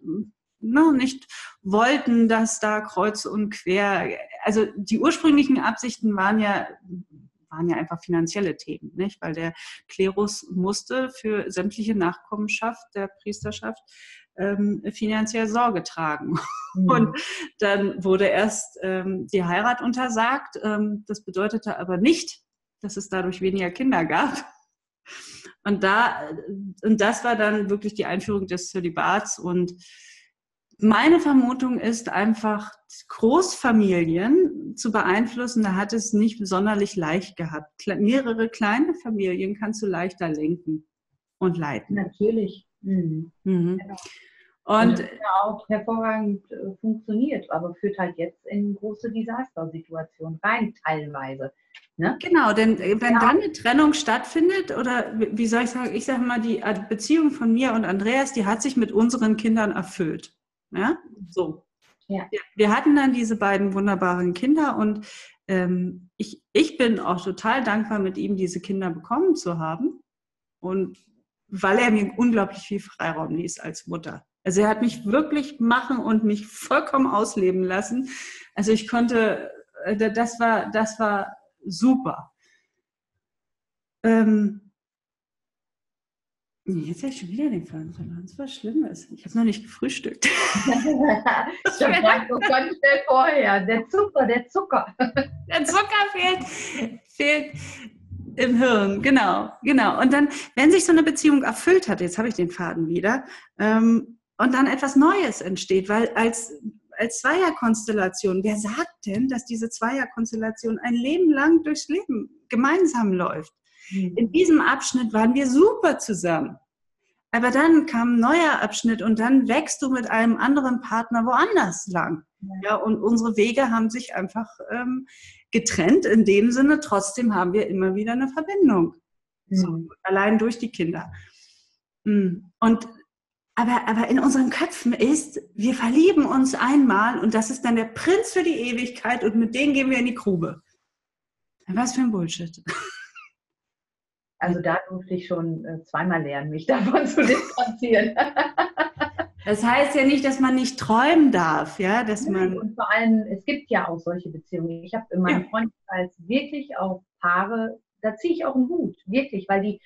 no, ne, nicht wollten, dass da kreuz und quer, also die ursprünglichen Absichten waren ja waren ja einfach finanzielle Themen, nicht? Weil der Klerus musste für sämtliche Nachkommenschaft der Priesterschaft ähm, finanziell Sorge tragen. Mhm. Und dann wurde erst ähm, die Heirat untersagt. Ähm, das bedeutete aber nicht, dass es dadurch weniger Kinder gab. Und, da, und das war dann wirklich die Einführung des Zölibats. Und meine Vermutung ist einfach, Großfamilien zu beeinflussen, da hat es nicht sonderlich leicht gehabt. Mehrere kleine Familien kannst du leichter lenken und leiten. Natürlich. Mhm. Mhm. Genau. Und, und ja auch hervorragend äh, funktioniert, aber führt halt jetzt in große Desastersituationen rein, teilweise. Ne? Genau, denn äh, wenn ja. dann eine Trennung stattfindet, oder wie soll ich sagen, ich sage mal, die äh, Beziehung von mir und Andreas, die hat sich mit unseren Kindern erfüllt. Ja, so. Ja. Wir hatten dann diese beiden wunderbaren Kinder und ähm, ich, ich bin auch total dankbar, mit ihm diese Kinder bekommen zu haben. Und weil er mir unglaublich viel Freiraum ließ als Mutter. Also er hat mich wirklich machen und mich vollkommen ausleben lassen. Also ich konnte, äh, das war, das war super. Ähm, jetzt habe ich schon wieder den Faden verloren. Das war Schlimmes. Ich habe noch nicht gefrühstückt. ich habe ganz schnell vorher. Der Zucker, der Zucker. Der Zucker fehlt, fehlt im Hirn, genau, genau. Und dann, wenn sich so eine Beziehung erfüllt hat, jetzt habe ich den Faden wieder, ähm, und dann etwas Neues entsteht, weil als, als Zweierkonstellation, wer sagt denn, dass diese Zweierkonstellation ein Leben lang durchs Leben gemeinsam läuft? Mhm. In diesem Abschnitt waren wir super zusammen. Aber dann kam ein neuer Abschnitt und dann wächst du mit einem anderen Partner woanders lang. Ja, und unsere Wege haben sich einfach ähm, getrennt. In dem Sinne, trotzdem haben wir immer wieder eine Verbindung. Mhm. So, allein durch die Kinder. Mm. Und aber, aber in unseren Köpfen ist, wir verlieben uns einmal und das ist dann der Prinz für die Ewigkeit und mit dem gehen wir in die Grube. Was für ein Bullshit. Also da durfte ich schon äh, zweimal lernen, mich davon zu distanzieren. Das heißt ja nicht, dass man nicht träumen darf, ja, dass man. Und vor allem, es gibt ja auch solche Beziehungen. Ich habe in meinem ja. Freundeskreis wirklich auch Paare, da ziehe ich auch einen Hut, wirklich, weil die,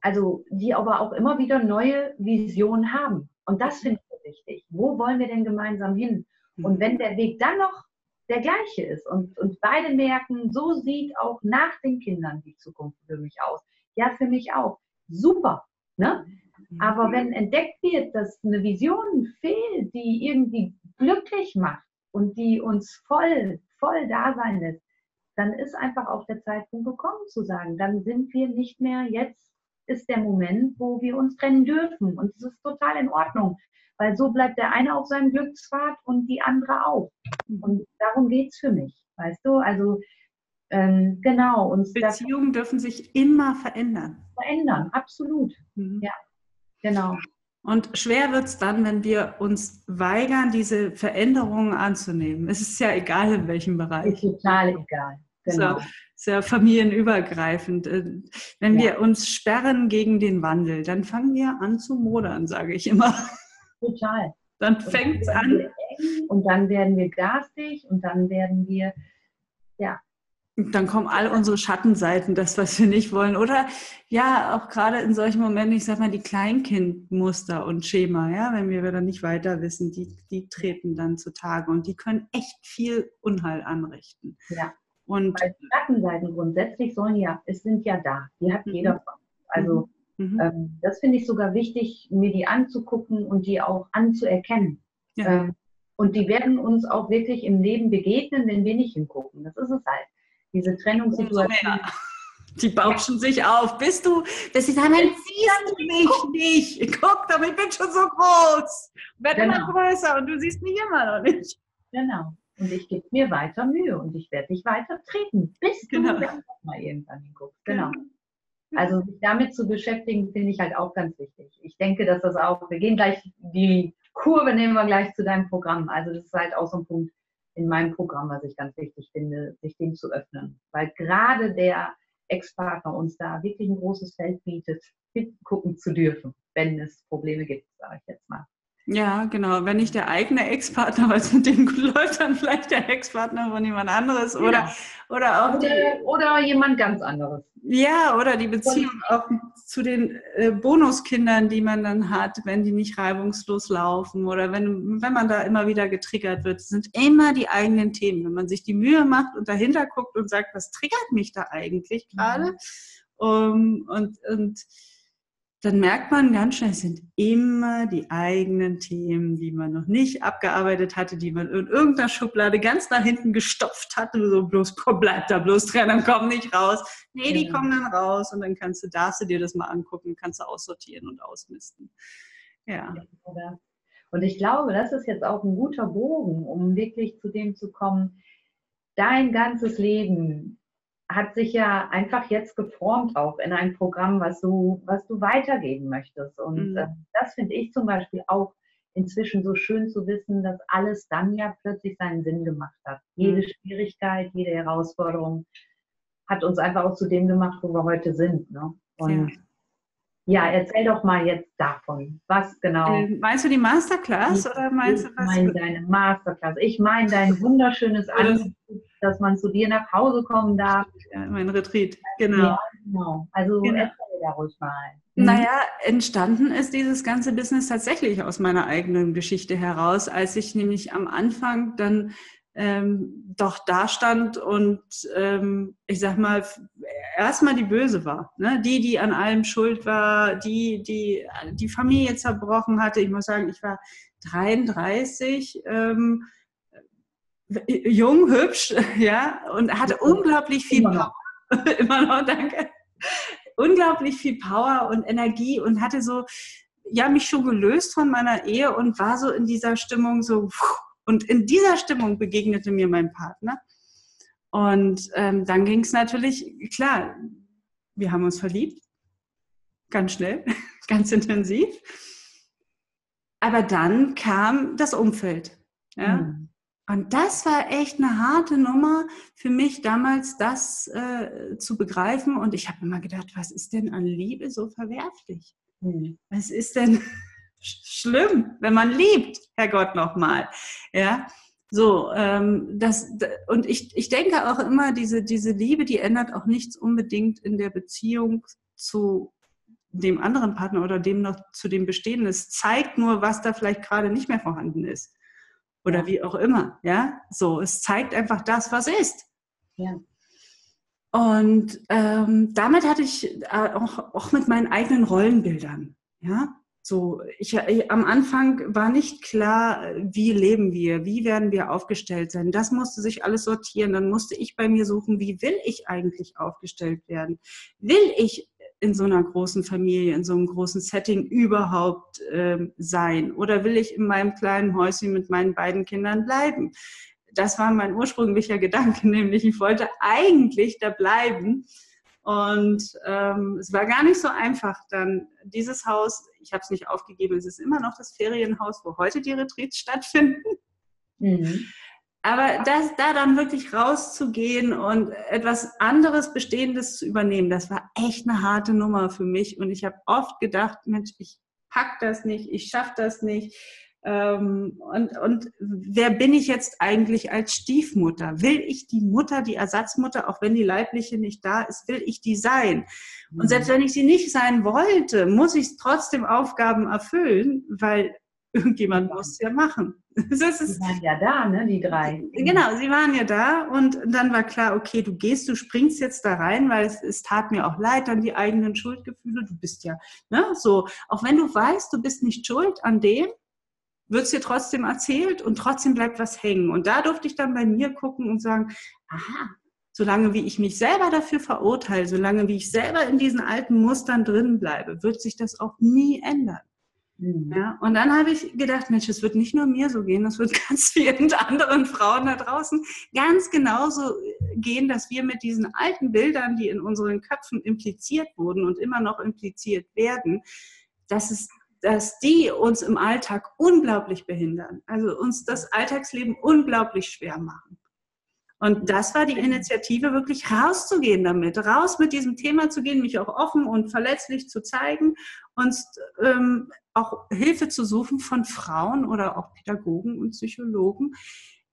also die aber auch immer wieder neue Visionen haben. Und das finde ich wichtig. Wo wollen wir denn gemeinsam hin? Und wenn der Weg dann noch der gleiche ist und, und beide merken, so sieht auch nach den Kindern die Zukunft für mich aus. Ja, für mich auch. Super. Ne? Aber wenn entdeckt wird, dass eine Vision fehlt, die irgendwie glücklich macht und die uns voll, voll da sein lässt, dann ist einfach auch der Zeitpunkt gekommen zu sagen, dann sind wir nicht mehr, jetzt ist der Moment, wo wir uns trennen dürfen. Und es ist total in Ordnung, weil so bleibt der eine auf seinem Glückspfad und die andere auch. Und darum geht es für mich, weißt du? Also ähm, genau. Und Beziehungen dürfen sich immer verändern. Verändern, absolut. Mhm. Ja, genau. Und schwer wird es dann, wenn wir uns weigern, diese Veränderungen anzunehmen. Es ist ja egal, in welchem Bereich. Ist total egal. Genau. So, ja familienübergreifend. Äh, wenn ja. wir uns sperren gegen den Wandel, dann fangen wir an zu modern, sage ich immer. Total. Dann fängt es an. Und dann werden wir garstig und dann werden wir, ja, dann kommen all unsere Schattenseiten, das, was wir nicht wollen. Oder ja, auch gerade in solchen Momenten, ich sag mal, die Kleinkindmuster und Schema, ja, wenn wir dann nicht weiter wissen, die, die treten dann zutage und die können echt viel Unheil anrichten. Ja. Und Weil Schattenseiten grundsätzlich sollen ja, es sind ja da. Die hat mhm. jeder von Also mhm. mhm. ähm, das finde ich sogar wichtig, mir die anzugucken und die auch anzuerkennen. Ja. Ähm, und die werden uns auch wirklich im Leben begegnen, wenn wir nicht hingucken. Das ist es halt diese Trennungssituation. Die bauschen sich auf. Bist du, bis sie sagen, siehst du mich nicht. Guck doch, ich bin schon so groß. Werde genau. immer größer und du siehst mich immer noch nicht. Genau. Und ich gebe mir weiter Mühe und ich werde dich weiter treten, bis genau. du dann mal irgendwann hinguckst. Genau. Also sich damit zu beschäftigen, finde ich halt auch ganz wichtig. Ich denke, dass das auch, wir gehen gleich, die Kurve nehmen wir gleich zu deinem Programm. Also das ist halt auch so ein Punkt, in meinem Programm, was ich ganz wichtig finde, sich dem zu öffnen. Weil gerade der Ex-Partner uns da wirklich ein großes Feld bietet, gucken zu dürfen, wenn es Probleme gibt, sage ich jetzt mal. Ja, genau. Wenn nicht der eigene Ex-Partner, weil es mit dem gut läuft, dann vielleicht der Ex-Partner von jemand anderes oder, ja. oder auch. Oder, die, oder jemand ganz anderes. Ja, oder die Beziehung auch zu den äh, Bonuskindern, die man dann hat, wenn die nicht reibungslos laufen oder wenn, wenn man da immer wieder getriggert wird, sind immer die eigenen Themen. Wenn man sich die Mühe macht und dahinter guckt und sagt, was triggert mich da eigentlich gerade? Mhm. Um, und, und dann merkt man ganz schnell, es sind immer die eigenen Themen, die man noch nicht abgearbeitet hatte, die man in irgendeiner Schublade ganz nach hinten gestopft hatte, so bloß bleib da bloß drin, dann komm nicht raus. Nee, die ja. kommen dann raus und dann kannst du, darfst du dir das mal angucken, kannst du aussortieren und ausmisten. Ja. Und ich glaube, das ist jetzt auch ein guter Bogen, um wirklich zu dem zu kommen, dein ganzes Leben hat sich ja einfach jetzt geformt auch in ein Programm, was du, was du weitergeben möchtest. Und mhm. äh, das finde ich zum Beispiel auch inzwischen so schön zu wissen, dass alles dann ja plötzlich seinen Sinn gemacht hat. Jede mhm. Schwierigkeit, jede Herausforderung hat uns einfach auch zu dem gemacht, wo wir heute sind. Ne? Und ja. Ja, erzähl doch mal jetzt davon. Was genau? Ähm, meinst du die Masterclass ich, oder meinst du was? Ich meine deine Masterclass. Ich meine dein wunderschönes Angebot, dass man zu dir nach Hause kommen darf. Ja, mein Retreat, genau. Ja, genau. Also genau. erzähl da ruhig mal. Mhm. Naja, entstanden ist dieses ganze Business tatsächlich aus meiner eigenen Geschichte heraus, als ich nämlich am Anfang dann ähm, doch da stand und ähm, ich sag mal, erstmal die Böse war. Ne? Die, die an allem schuld war, die, die die Familie zerbrochen hatte. Ich muss sagen, ich war 33, ähm, jung, hübsch, ja, und hatte unglaublich viel Power. Immer noch, danke. Unglaublich viel Power und Energie und hatte so, ja, mich schon gelöst von meiner Ehe und war so in dieser Stimmung so, pff, und in dieser Stimmung begegnete mir mein Partner. Und ähm, dann ging es natürlich, klar, wir haben uns verliebt, ganz schnell, ganz intensiv. Aber dann kam das Umfeld. Ja? Mhm. Und das war echt eine harte Nummer für mich damals, das äh, zu begreifen. Und ich habe immer gedacht, was ist denn an Liebe so verwerflich? Mhm. Was ist denn, schlimm, wenn man liebt, Herrgott nochmal. Ja? So, ähm, das, und ich, ich denke auch immer, diese, diese Liebe, die ändert auch nichts unbedingt in der Beziehung zu dem anderen Partner oder dem noch zu dem Bestehenden. Es zeigt nur, was da vielleicht gerade nicht mehr vorhanden ist. Oder wie auch immer, ja. So, es zeigt einfach das, was ist. Ja. Und ähm, damit hatte ich äh, auch, auch mit meinen eigenen Rollenbildern, ja. So, ich, ich, am Anfang war nicht klar, wie leben wir, wie werden wir aufgestellt sein. Das musste sich alles sortieren. Dann musste ich bei mir suchen, wie will ich eigentlich aufgestellt werden? Will ich in so einer großen Familie, in so einem großen Setting überhaupt ähm, sein? Oder will ich in meinem kleinen Häuschen mit meinen beiden Kindern bleiben? Das war mein ursprünglicher Gedanke, nämlich ich wollte eigentlich da bleiben und ähm, es war gar nicht so einfach, dann dieses Haus, ich habe es nicht aufgegeben, es ist immer noch das Ferienhaus, wo heute die Retreats stattfinden. Mhm. Aber das, da dann wirklich rauszugehen und etwas anderes Bestehendes zu übernehmen, das war echt eine harte Nummer für mich. Und ich habe oft gedacht, Mensch, ich pack das nicht, ich schaffe das nicht. Ähm, und, und wer bin ich jetzt eigentlich als Stiefmutter? Will ich die Mutter, die Ersatzmutter, auch wenn die leibliche nicht da ist, will ich die sein? Und mhm. selbst wenn ich sie nicht sein wollte, muss ich trotzdem Aufgaben erfüllen, weil irgendjemand muss es ja machen. Das ist, sie waren ja da, ne, die drei. Genau, sie waren ja da und dann war klar, okay, du gehst, du springst jetzt da rein, weil es, es tat mir auch leid an die eigenen Schuldgefühle. Du bist ja, ne, so, auch wenn du weißt, du bist nicht schuld an dem, wird es dir trotzdem erzählt und trotzdem bleibt was hängen. Und da durfte ich dann bei mir gucken und sagen, aha, solange wie ich mich selber dafür verurteile, solange wie ich selber in diesen alten Mustern drin bleibe, wird sich das auch nie ändern. Mhm. Ja, und dann habe ich gedacht, Mensch, es wird nicht nur mir so gehen, es wird ganz vielen anderen Frauen da draußen ganz genauso gehen, dass wir mit diesen alten Bildern, die in unseren Köpfen impliziert wurden und immer noch impliziert werden, dass es dass die uns im Alltag unglaublich behindern, also uns das Alltagsleben unglaublich schwer machen. Und das war die Initiative, wirklich rauszugehen damit, raus mit diesem Thema zu gehen, mich auch offen und verletzlich zu zeigen und ähm, auch Hilfe zu suchen von Frauen oder auch Pädagogen und Psychologen,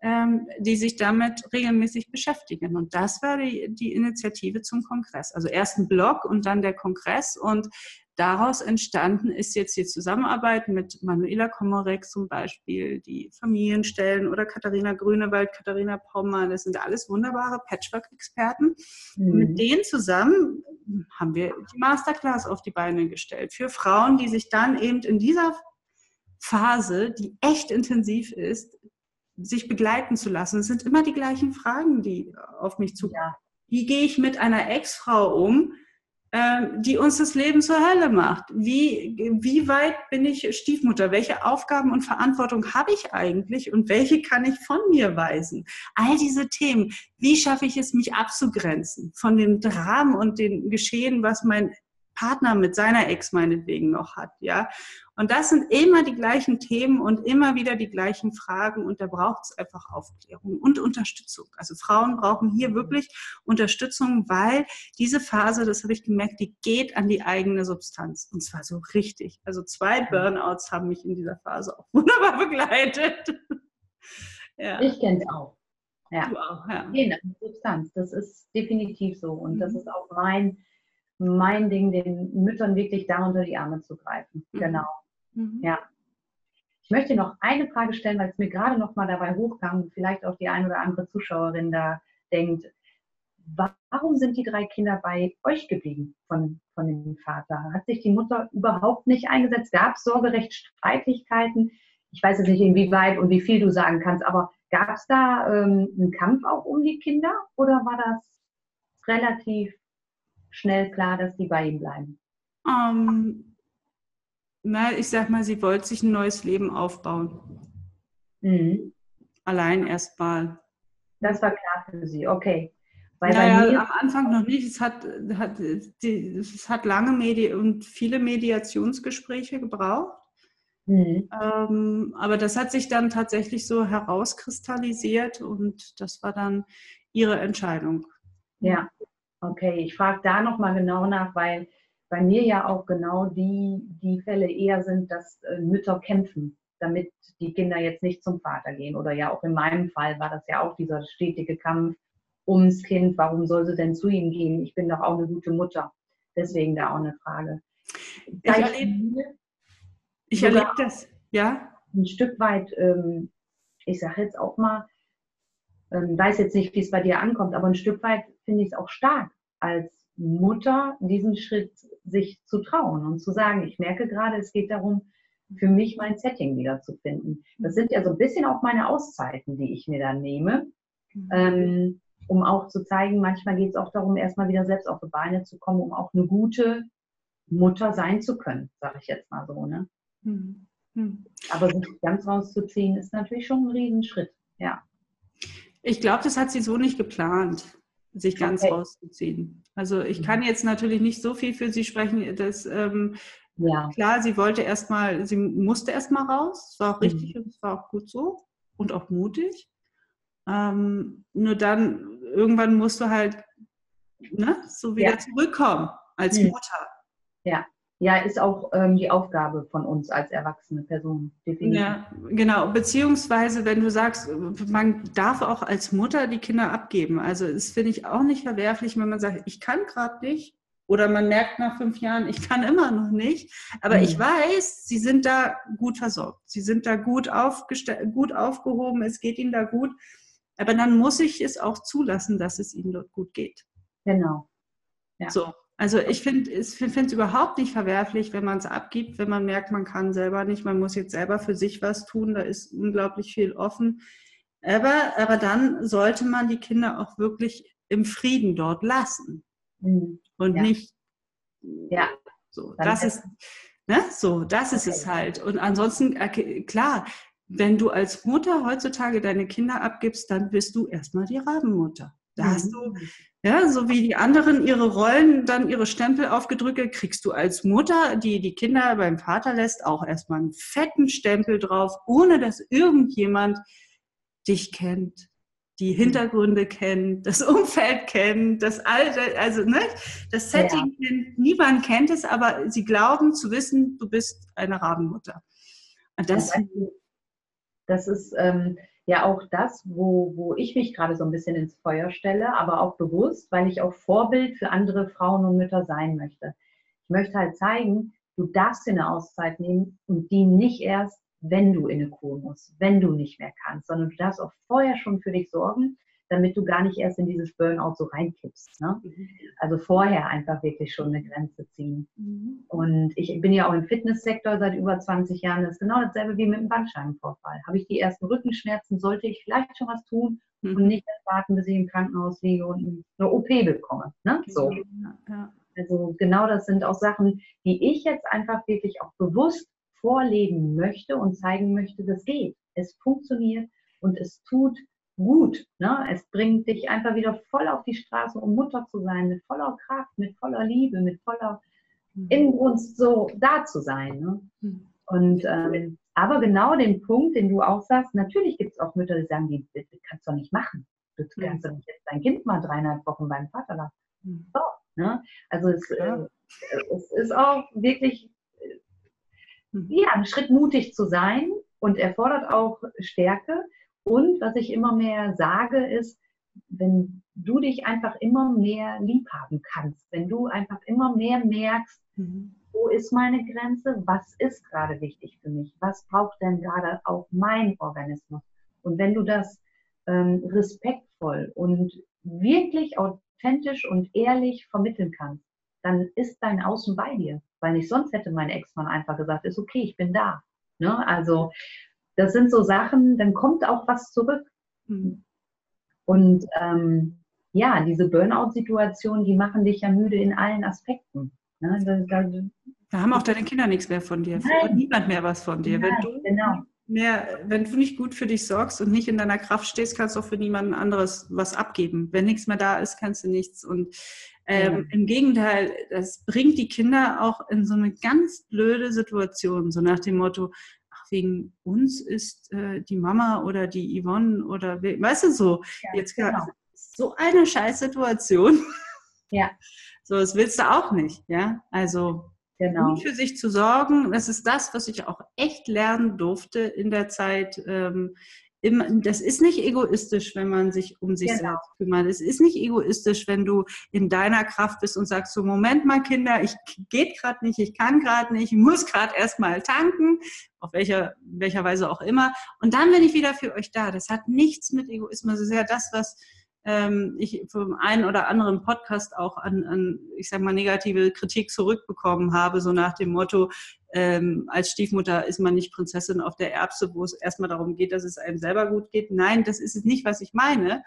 ähm, die sich damit regelmäßig beschäftigen. Und das war die, die Initiative zum Kongress. Also erst ein Blog und dann der Kongress. Und daraus entstanden ist jetzt die Zusammenarbeit mit Manuela Komorek zum Beispiel, die Familienstellen oder Katharina Grünewald, Katharina Pommer. Das sind alles wunderbare Patchwork-Experten. Mhm. Mit denen zusammen haben wir die Masterclass auf die Beine gestellt für Frauen, die sich dann eben in dieser Phase, die echt intensiv ist, sich begleiten zu lassen. Es sind immer die gleichen Fragen, die auf mich zukommen. Ja. Wie gehe ich mit einer Ex-Frau um, die uns das Leben zur Hölle macht. Wie, wie weit bin ich Stiefmutter? Welche Aufgaben und Verantwortung habe ich eigentlich und welche kann ich von mir weisen? All diese Themen. Wie schaffe ich es, mich abzugrenzen von den Dramen und den Geschehen, was mein Partner mit seiner Ex meinetwegen noch hat, ja. Und das sind immer die gleichen Themen und immer wieder die gleichen Fragen und da braucht es einfach Aufklärung und Unterstützung. Also Frauen brauchen hier wirklich Unterstützung, weil diese Phase, das habe ich gemerkt, die geht an die eigene Substanz und zwar so richtig. Also zwei Burnouts haben mich in dieser Phase auch wunderbar begleitet. ja. Ich kenne es auch. Ja. Du auch, ja. Substanz, das ist definitiv so und mhm. das ist auch mein mein Ding, den Müttern wirklich da unter die Arme zu greifen. Mhm. Genau. Mhm. Ja. Ich möchte noch eine Frage stellen, weil es mir gerade noch mal dabei hochkam, vielleicht auch die eine oder andere Zuschauerin da denkt. Warum sind die drei Kinder bei euch geblieben von, von dem Vater? Hat sich die Mutter überhaupt nicht eingesetzt? Gab es Sorgerechtsstreitigkeiten? Ich weiß jetzt nicht, inwieweit und wie viel du sagen kannst, aber gab es da ähm, einen Kampf auch um die Kinder oder war das relativ schnell klar, dass die bei ihm bleiben? Um, ähm, na, ich sag mal, sie wollte sich ein neues Leben aufbauen. Mhm. Allein erstmal. Das war klar für sie, okay. Weil naja, am Anfang noch nicht. Es hat, hat, die, es hat lange Medi und viele Mediationsgespräche gebraucht. Mhm. Ähm, aber das hat sich dann tatsächlich so herauskristallisiert und das war dann ihre Entscheidung. Ja, Okay, ich frage da nochmal genau nach, weil bei mir ja auch genau die, die Fälle eher sind, dass äh, Mütter kämpfen damit die Kinder jetzt nicht zum Vater gehen. Oder ja, auch in meinem Fall war das ja auch dieser stetige Kampf ums Kind. Warum soll sie denn zu ihm gehen? Ich bin doch auch eine gute Mutter. Deswegen da auch eine Frage. Ich erlebe, ich erlebe das, ja. Ein Stück weit, ähm, ich sage jetzt auch mal, ähm, weiß jetzt nicht, wie es bei dir ankommt, aber ein Stück weit finde ich es auch stark, als Mutter diesen Schritt sich zu trauen und zu sagen, ich merke gerade, es geht darum, für mich mein Setting wiederzufinden. Das sind ja so ein bisschen auch meine Auszeiten, die ich mir dann nehme, mhm. ähm, um auch zu zeigen, manchmal geht es auch darum, erstmal wieder selbst auf die Beine zu kommen, um auch eine gute Mutter sein zu können, sage ich jetzt mal so. Ne? Mhm. Mhm. Aber sich ganz rauszuziehen, ist natürlich schon ein Riesenschritt, ja. Ich glaube, das hat sie so nicht geplant, sich ganz okay. rauszuziehen. Also ich kann jetzt natürlich nicht so viel für sie sprechen, dass ähm, ja. klar, sie wollte erstmal, sie musste erstmal raus, es war auch richtig mhm. und es war auch gut so und auch mutig. Ähm, nur dann irgendwann musst du halt ne, so wieder ja. zurückkommen als mhm. Mutter. Ja ja, ist auch ähm, die Aufgabe von uns als erwachsene Person. Definitiv. Ja, genau. Beziehungsweise, wenn du sagst, man darf auch als Mutter die Kinder abgeben. Also das finde ich auch nicht verwerflich, wenn man sagt, ich kann gerade nicht. Oder man merkt nach fünf Jahren, ich kann immer noch nicht. Aber mhm. ich weiß, sie sind da gut versorgt. Sie sind da gut, gut aufgehoben. Es geht ihnen da gut. Aber dann muss ich es auch zulassen, dass es ihnen dort gut geht. Genau. Ja. So. Also ich finde es find, überhaupt nicht verwerflich, wenn man es abgibt, wenn man merkt, man kann selber nicht, man muss jetzt selber für sich was tun, da ist unglaublich viel offen. Aber, aber dann sollte man die Kinder auch wirklich im Frieden dort lassen mhm. und ja. nicht. Ja. So, das ist, ne, so, das okay. ist es halt. Und ansonsten, äh, klar, wenn du als Mutter heutzutage deine Kinder abgibst, dann bist du erstmal die Rabenmutter. Da hast du mhm. Ja, so wie die anderen ihre Rollen, dann ihre Stempel aufgedrückt, kriegst du als Mutter, die die Kinder beim Vater lässt, auch erstmal einen fetten Stempel drauf, ohne dass irgendjemand dich kennt, die Hintergründe kennt, das Umfeld kennt, das Alter, also ne, das Setting ja. kennt. Niemand kennt es, aber sie glauben zu wissen, du bist eine Rabenmutter. Und das, das ist ähm, ja auch das, wo, wo ich mich gerade so ein bisschen ins Feuer stelle, aber auch bewusst, weil ich auch Vorbild für andere Frauen und Mütter sein möchte. Ich möchte halt zeigen, du darfst dir eine Auszeit nehmen und die nicht erst, wenn du in eine Kur musst, wenn du nicht mehr kannst, sondern du darfst auch vorher schon für dich sorgen, damit du gar nicht erst in dieses Burnout so reinkippst. Ne? Mhm. Also vorher einfach wirklich schon eine Grenze ziehen. Mhm. Und ich bin ja auch im Fitnesssektor seit über 20 Jahren. Das ist genau dasselbe wie mit dem Bandscheibenvorfall. Habe ich die ersten Rückenschmerzen, sollte ich vielleicht schon was tun mhm. und nicht warten, bis ich im Krankenhaus liege und eine OP bekomme. Ne? So. Ja. Also genau das sind auch Sachen, die ich jetzt einfach wirklich auch bewusst vorleben möchte und zeigen möchte, das geht. Es funktioniert und es tut gut. Ne? Es bringt dich einfach wieder voll auf die Straße, um Mutter zu sein, mit voller Kraft, mit voller Liebe, mit voller mhm. Inbrunst so da zu sein. Ne? Mhm. Und ähm, aber genau den Punkt, den du auch sagst, natürlich gibt es auch Mütter, die sagen, die, das kannst du doch nicht machen. Du mhm. kannst doch nicht jetzt dein Kind mal dreieinhalb Wochen beim Vater lassen. So, ne? Also es, äh, es ist auch wirklich ja, ein Schritt mutig zu sein und erfordert auch Stärke. Und was ich immer mehr sage, ist, wenn du dich einfach immer mehr lieb haben kannst, wenn du einfach immer mehr merkst, mhm. wo ist meine Grenze, was ist gerade wichtig für mich, was braucht denn gerade auch mein Organismus. Und wenn du das ähm, respektvoll und wirklich authentisch und ehrlich vermitteln kannst, dann ist dein Außen bei dir. Weil nicht sonst hätte mein Ex-Mann einfach gesagt, ist okay, ich bin da. Ne? Also das sind so Sachen, dann kommt auch was zurück. Mhm. Und ähm, ja, diese Burnout-Situationen, die machen dich ja müde in allen Aspekten. Ne? Da, da, da, haben auch deine Kinder nichts mehr von dir. Nein. niemand mehr was von dir. Nein, wenn, du genau. mehr, wenn du nicht gut für dich sorgst und nicht in deiner Kraft stehst, kannst du auch für niemanden anderes was abgeben. Wenn nichts mehr da ist, kannst du nichts. Und ähm, ja. im Gegenteil, das bringt die Kinder auch in so eine ganz blöde Situation, so nach dem Motto, wegen uns ist äh, die Mama oder die Yvonne oder weißt du so, ja, jetzt genau. so eine Scheißsituation. Ja. So, das willst du auch nicht, ja. Also genau. gut für sich zu sorgen. Das ist das, was ich auch echt lernen durfte in der Zeit. Ähm, das ist nicht egoistisch, wenn man sich um sich genau. selbst kümmert. Es ist nicht egoistisch, wenn du in deiner Kraft bist und sagst so, Moment mal, Kinder, ich geht gerade nicht, ich kann gerade nicht, ich muss gerade erstmal tanken, auf welcher, welcher Weise auch immer. Und dann bin ich wieder für euch da. Das hat nichts mit Egoismus. Das ist ja das, was ähm, ich vom einen oder anderen Podcast auch an, an, ich sag mal, negative Kritik zurückbekommen habe, so nach dem Motto, ähm, als Stiefmutter ist man nicht Prinzessin auf der Erbse, wo es erstmal darum geht, dass es einem selber gut geht. Nein, das ist es nicht, was ich meine.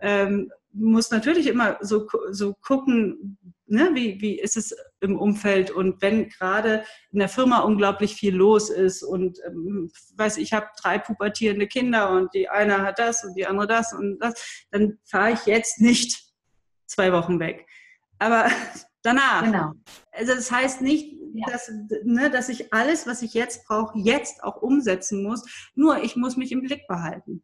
Ähm, muss natürlich immer so, so gucken, ne, wie, wie ist es im Umfeld und wenn gerade in der Firma unglaublich viel los ist und ähm, weiß ich habe drei pubertierende Kinder und die eine hat das und die andere das und das, dann fahre ich jetzt nicht zwei Wochen weg. Aber danach. Genau. Also das heißt nicht, ja. dass, ne, dass ich alles, was ich jetzt brauche, jetzt auch umsetzen muss. Nur ich muss mich im Blick behalten.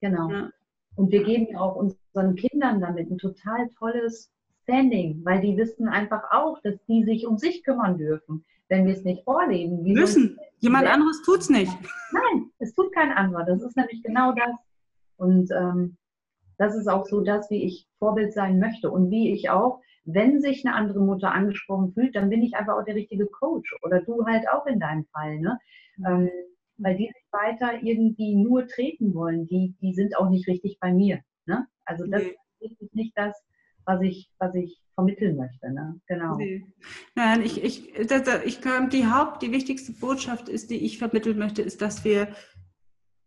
Genau. Ja. Und wir geben auch unseren Kindern damit ein total tolles Standing, weil die wissen einfach auch, dass die sich um sich kümmern dürfen. Wenn wir es nicht vorleben. Wie Müssen. Jemand ja. anderes tut es nicht. Nein, es tut kein anderer. Das ist nämlich genau das. Und ähm, das ist auch so das, wie ich Vorbild sein möchte und wie ich auch, wenn sich eine andere Mutter angesprochen fühlt, dann bin ich einfach auch der richtige Coach oder du halt auch in deinem Fall. Ne? Ähm, weil die sich weiter irgendwie nur treten wollen, die, die sind auch nicht richtig bei mir. Ne? Also das nee. ist nicht das, was ich, was ich vermitteln möchte. Ne? Genau. Nein, ich, ich, das, ich die Haupt, die wichtigste Botschaft ist, die ich vermitteln möchte, ist, dass wir,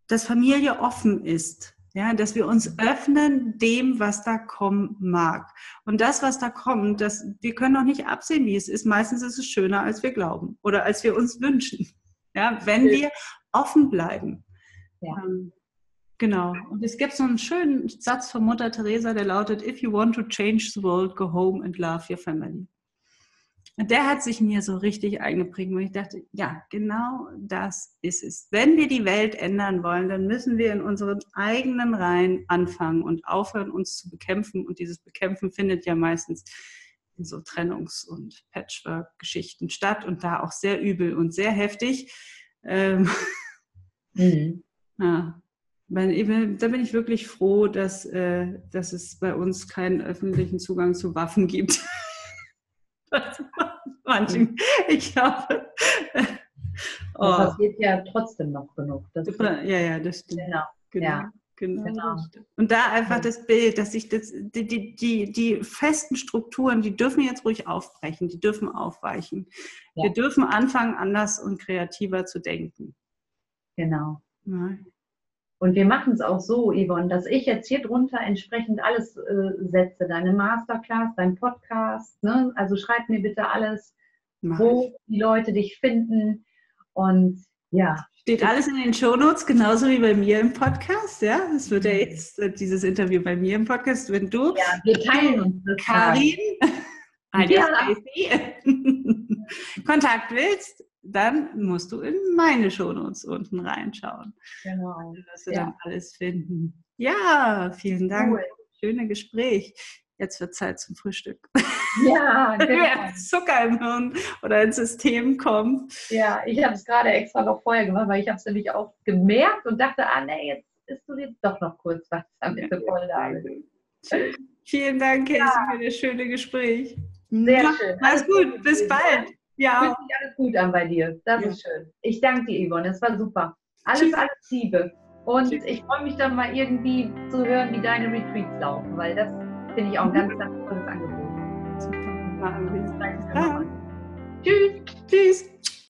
dass Familie offen ist. Ja, dass wir uns öffnen dem, was da kommen mag. Und das, was da kommt, das, wir können noch nicht absehen, wie es ist. Meistens ist es schöner, als wir glauben oder als wir uns wünschen. Ja, wenn wir offen bleiben. Ja. Ähm, genau. Und es gibt so einen schönen Satz von Mutter Teresa, der lautet, if you want to change the world, go home and love your family. Und der hat sich mir so richtig eingeprägt, und ich dachte, ja, genau das ist es. Wenn wir die Welt ändern wollen, dann müssen wir in unseren eigenen Reihen anfangen und aufhören, uns zu bekämpfen. Und dieses Bekämpfen findet ja meistens in so Trennungs- und Patchwork-Geschichten statt und da auch sehr übel und sehr heftig. Ähm, Mhm. Ja. Da bin ich wirklich froh, dass, äh, dass es bei uns keinen öffentlichen Zugang zu Waffen gibt. Manchen, ich glaube. Oh. Das passiert ja trotzdem noch genug. ja, ja, das stimmt. Genau. genau. Ja. Genau. genau. Und da einfach das Bild, dass sich das, die, die, die, die festen Strukturen, die dürfen jetzt ruhig aufbrechen, die dürfen aufweichen. Ja. Wir dürfen anfangen, anders und kreativer zu denken. Genau. Ja. Und wir machen es auch so, Yvonne, dass ich jetzt hier drunter entsprechend alles äh, setze. Deine Masterclass, dein Podcast. Ne? Also schreib mir bitte alles, Mach wo ich. die Leute dich finden. Und ja. Steht alles in den Shownotes, genauso wie bei mir im Podcast, ja? Es wird ja mhm. jetzt äh, dieses Interview bei mir im Podcast, wenn du. Ja, wir teilen uns das. Karin, ja. Kontakt willst, dann musst du in meine Shownotes unten reinschauen. Genau. Wirst du ja. dann alles finden. Ja, vielen Dank. Cool. Schöne Gespräch. Jetzt wird Zeit zum Frühstück. Ja, genau. Zucker im Hirn oder ins System kommt. Ja, ich habe es gerade extra noch vorher gemacht, weil ich habe es nämlich auch gemerkt und dachte, ah nee, jetzt isst du jetzt doch noch kurz was, damit du voll da bist. Vielen Dank, Casey, ja. für das schöne Gespräch. Sehr schön. Mach's gut, bis bald. Ja. Fühlt sich alles gut an bei dir. Das ja. ist schön. Ich danke dir, Yvonne. Das war super. Alles, Tschüss. alles Liebe. Und Tschüss. ich freue mich dann mal irgendwie zu hören, wie deine Retreats laufen, weil das finde ich auch ein ganz, ganz tolles Angebot. Super. Machen wir. Tschüss. Tschüss.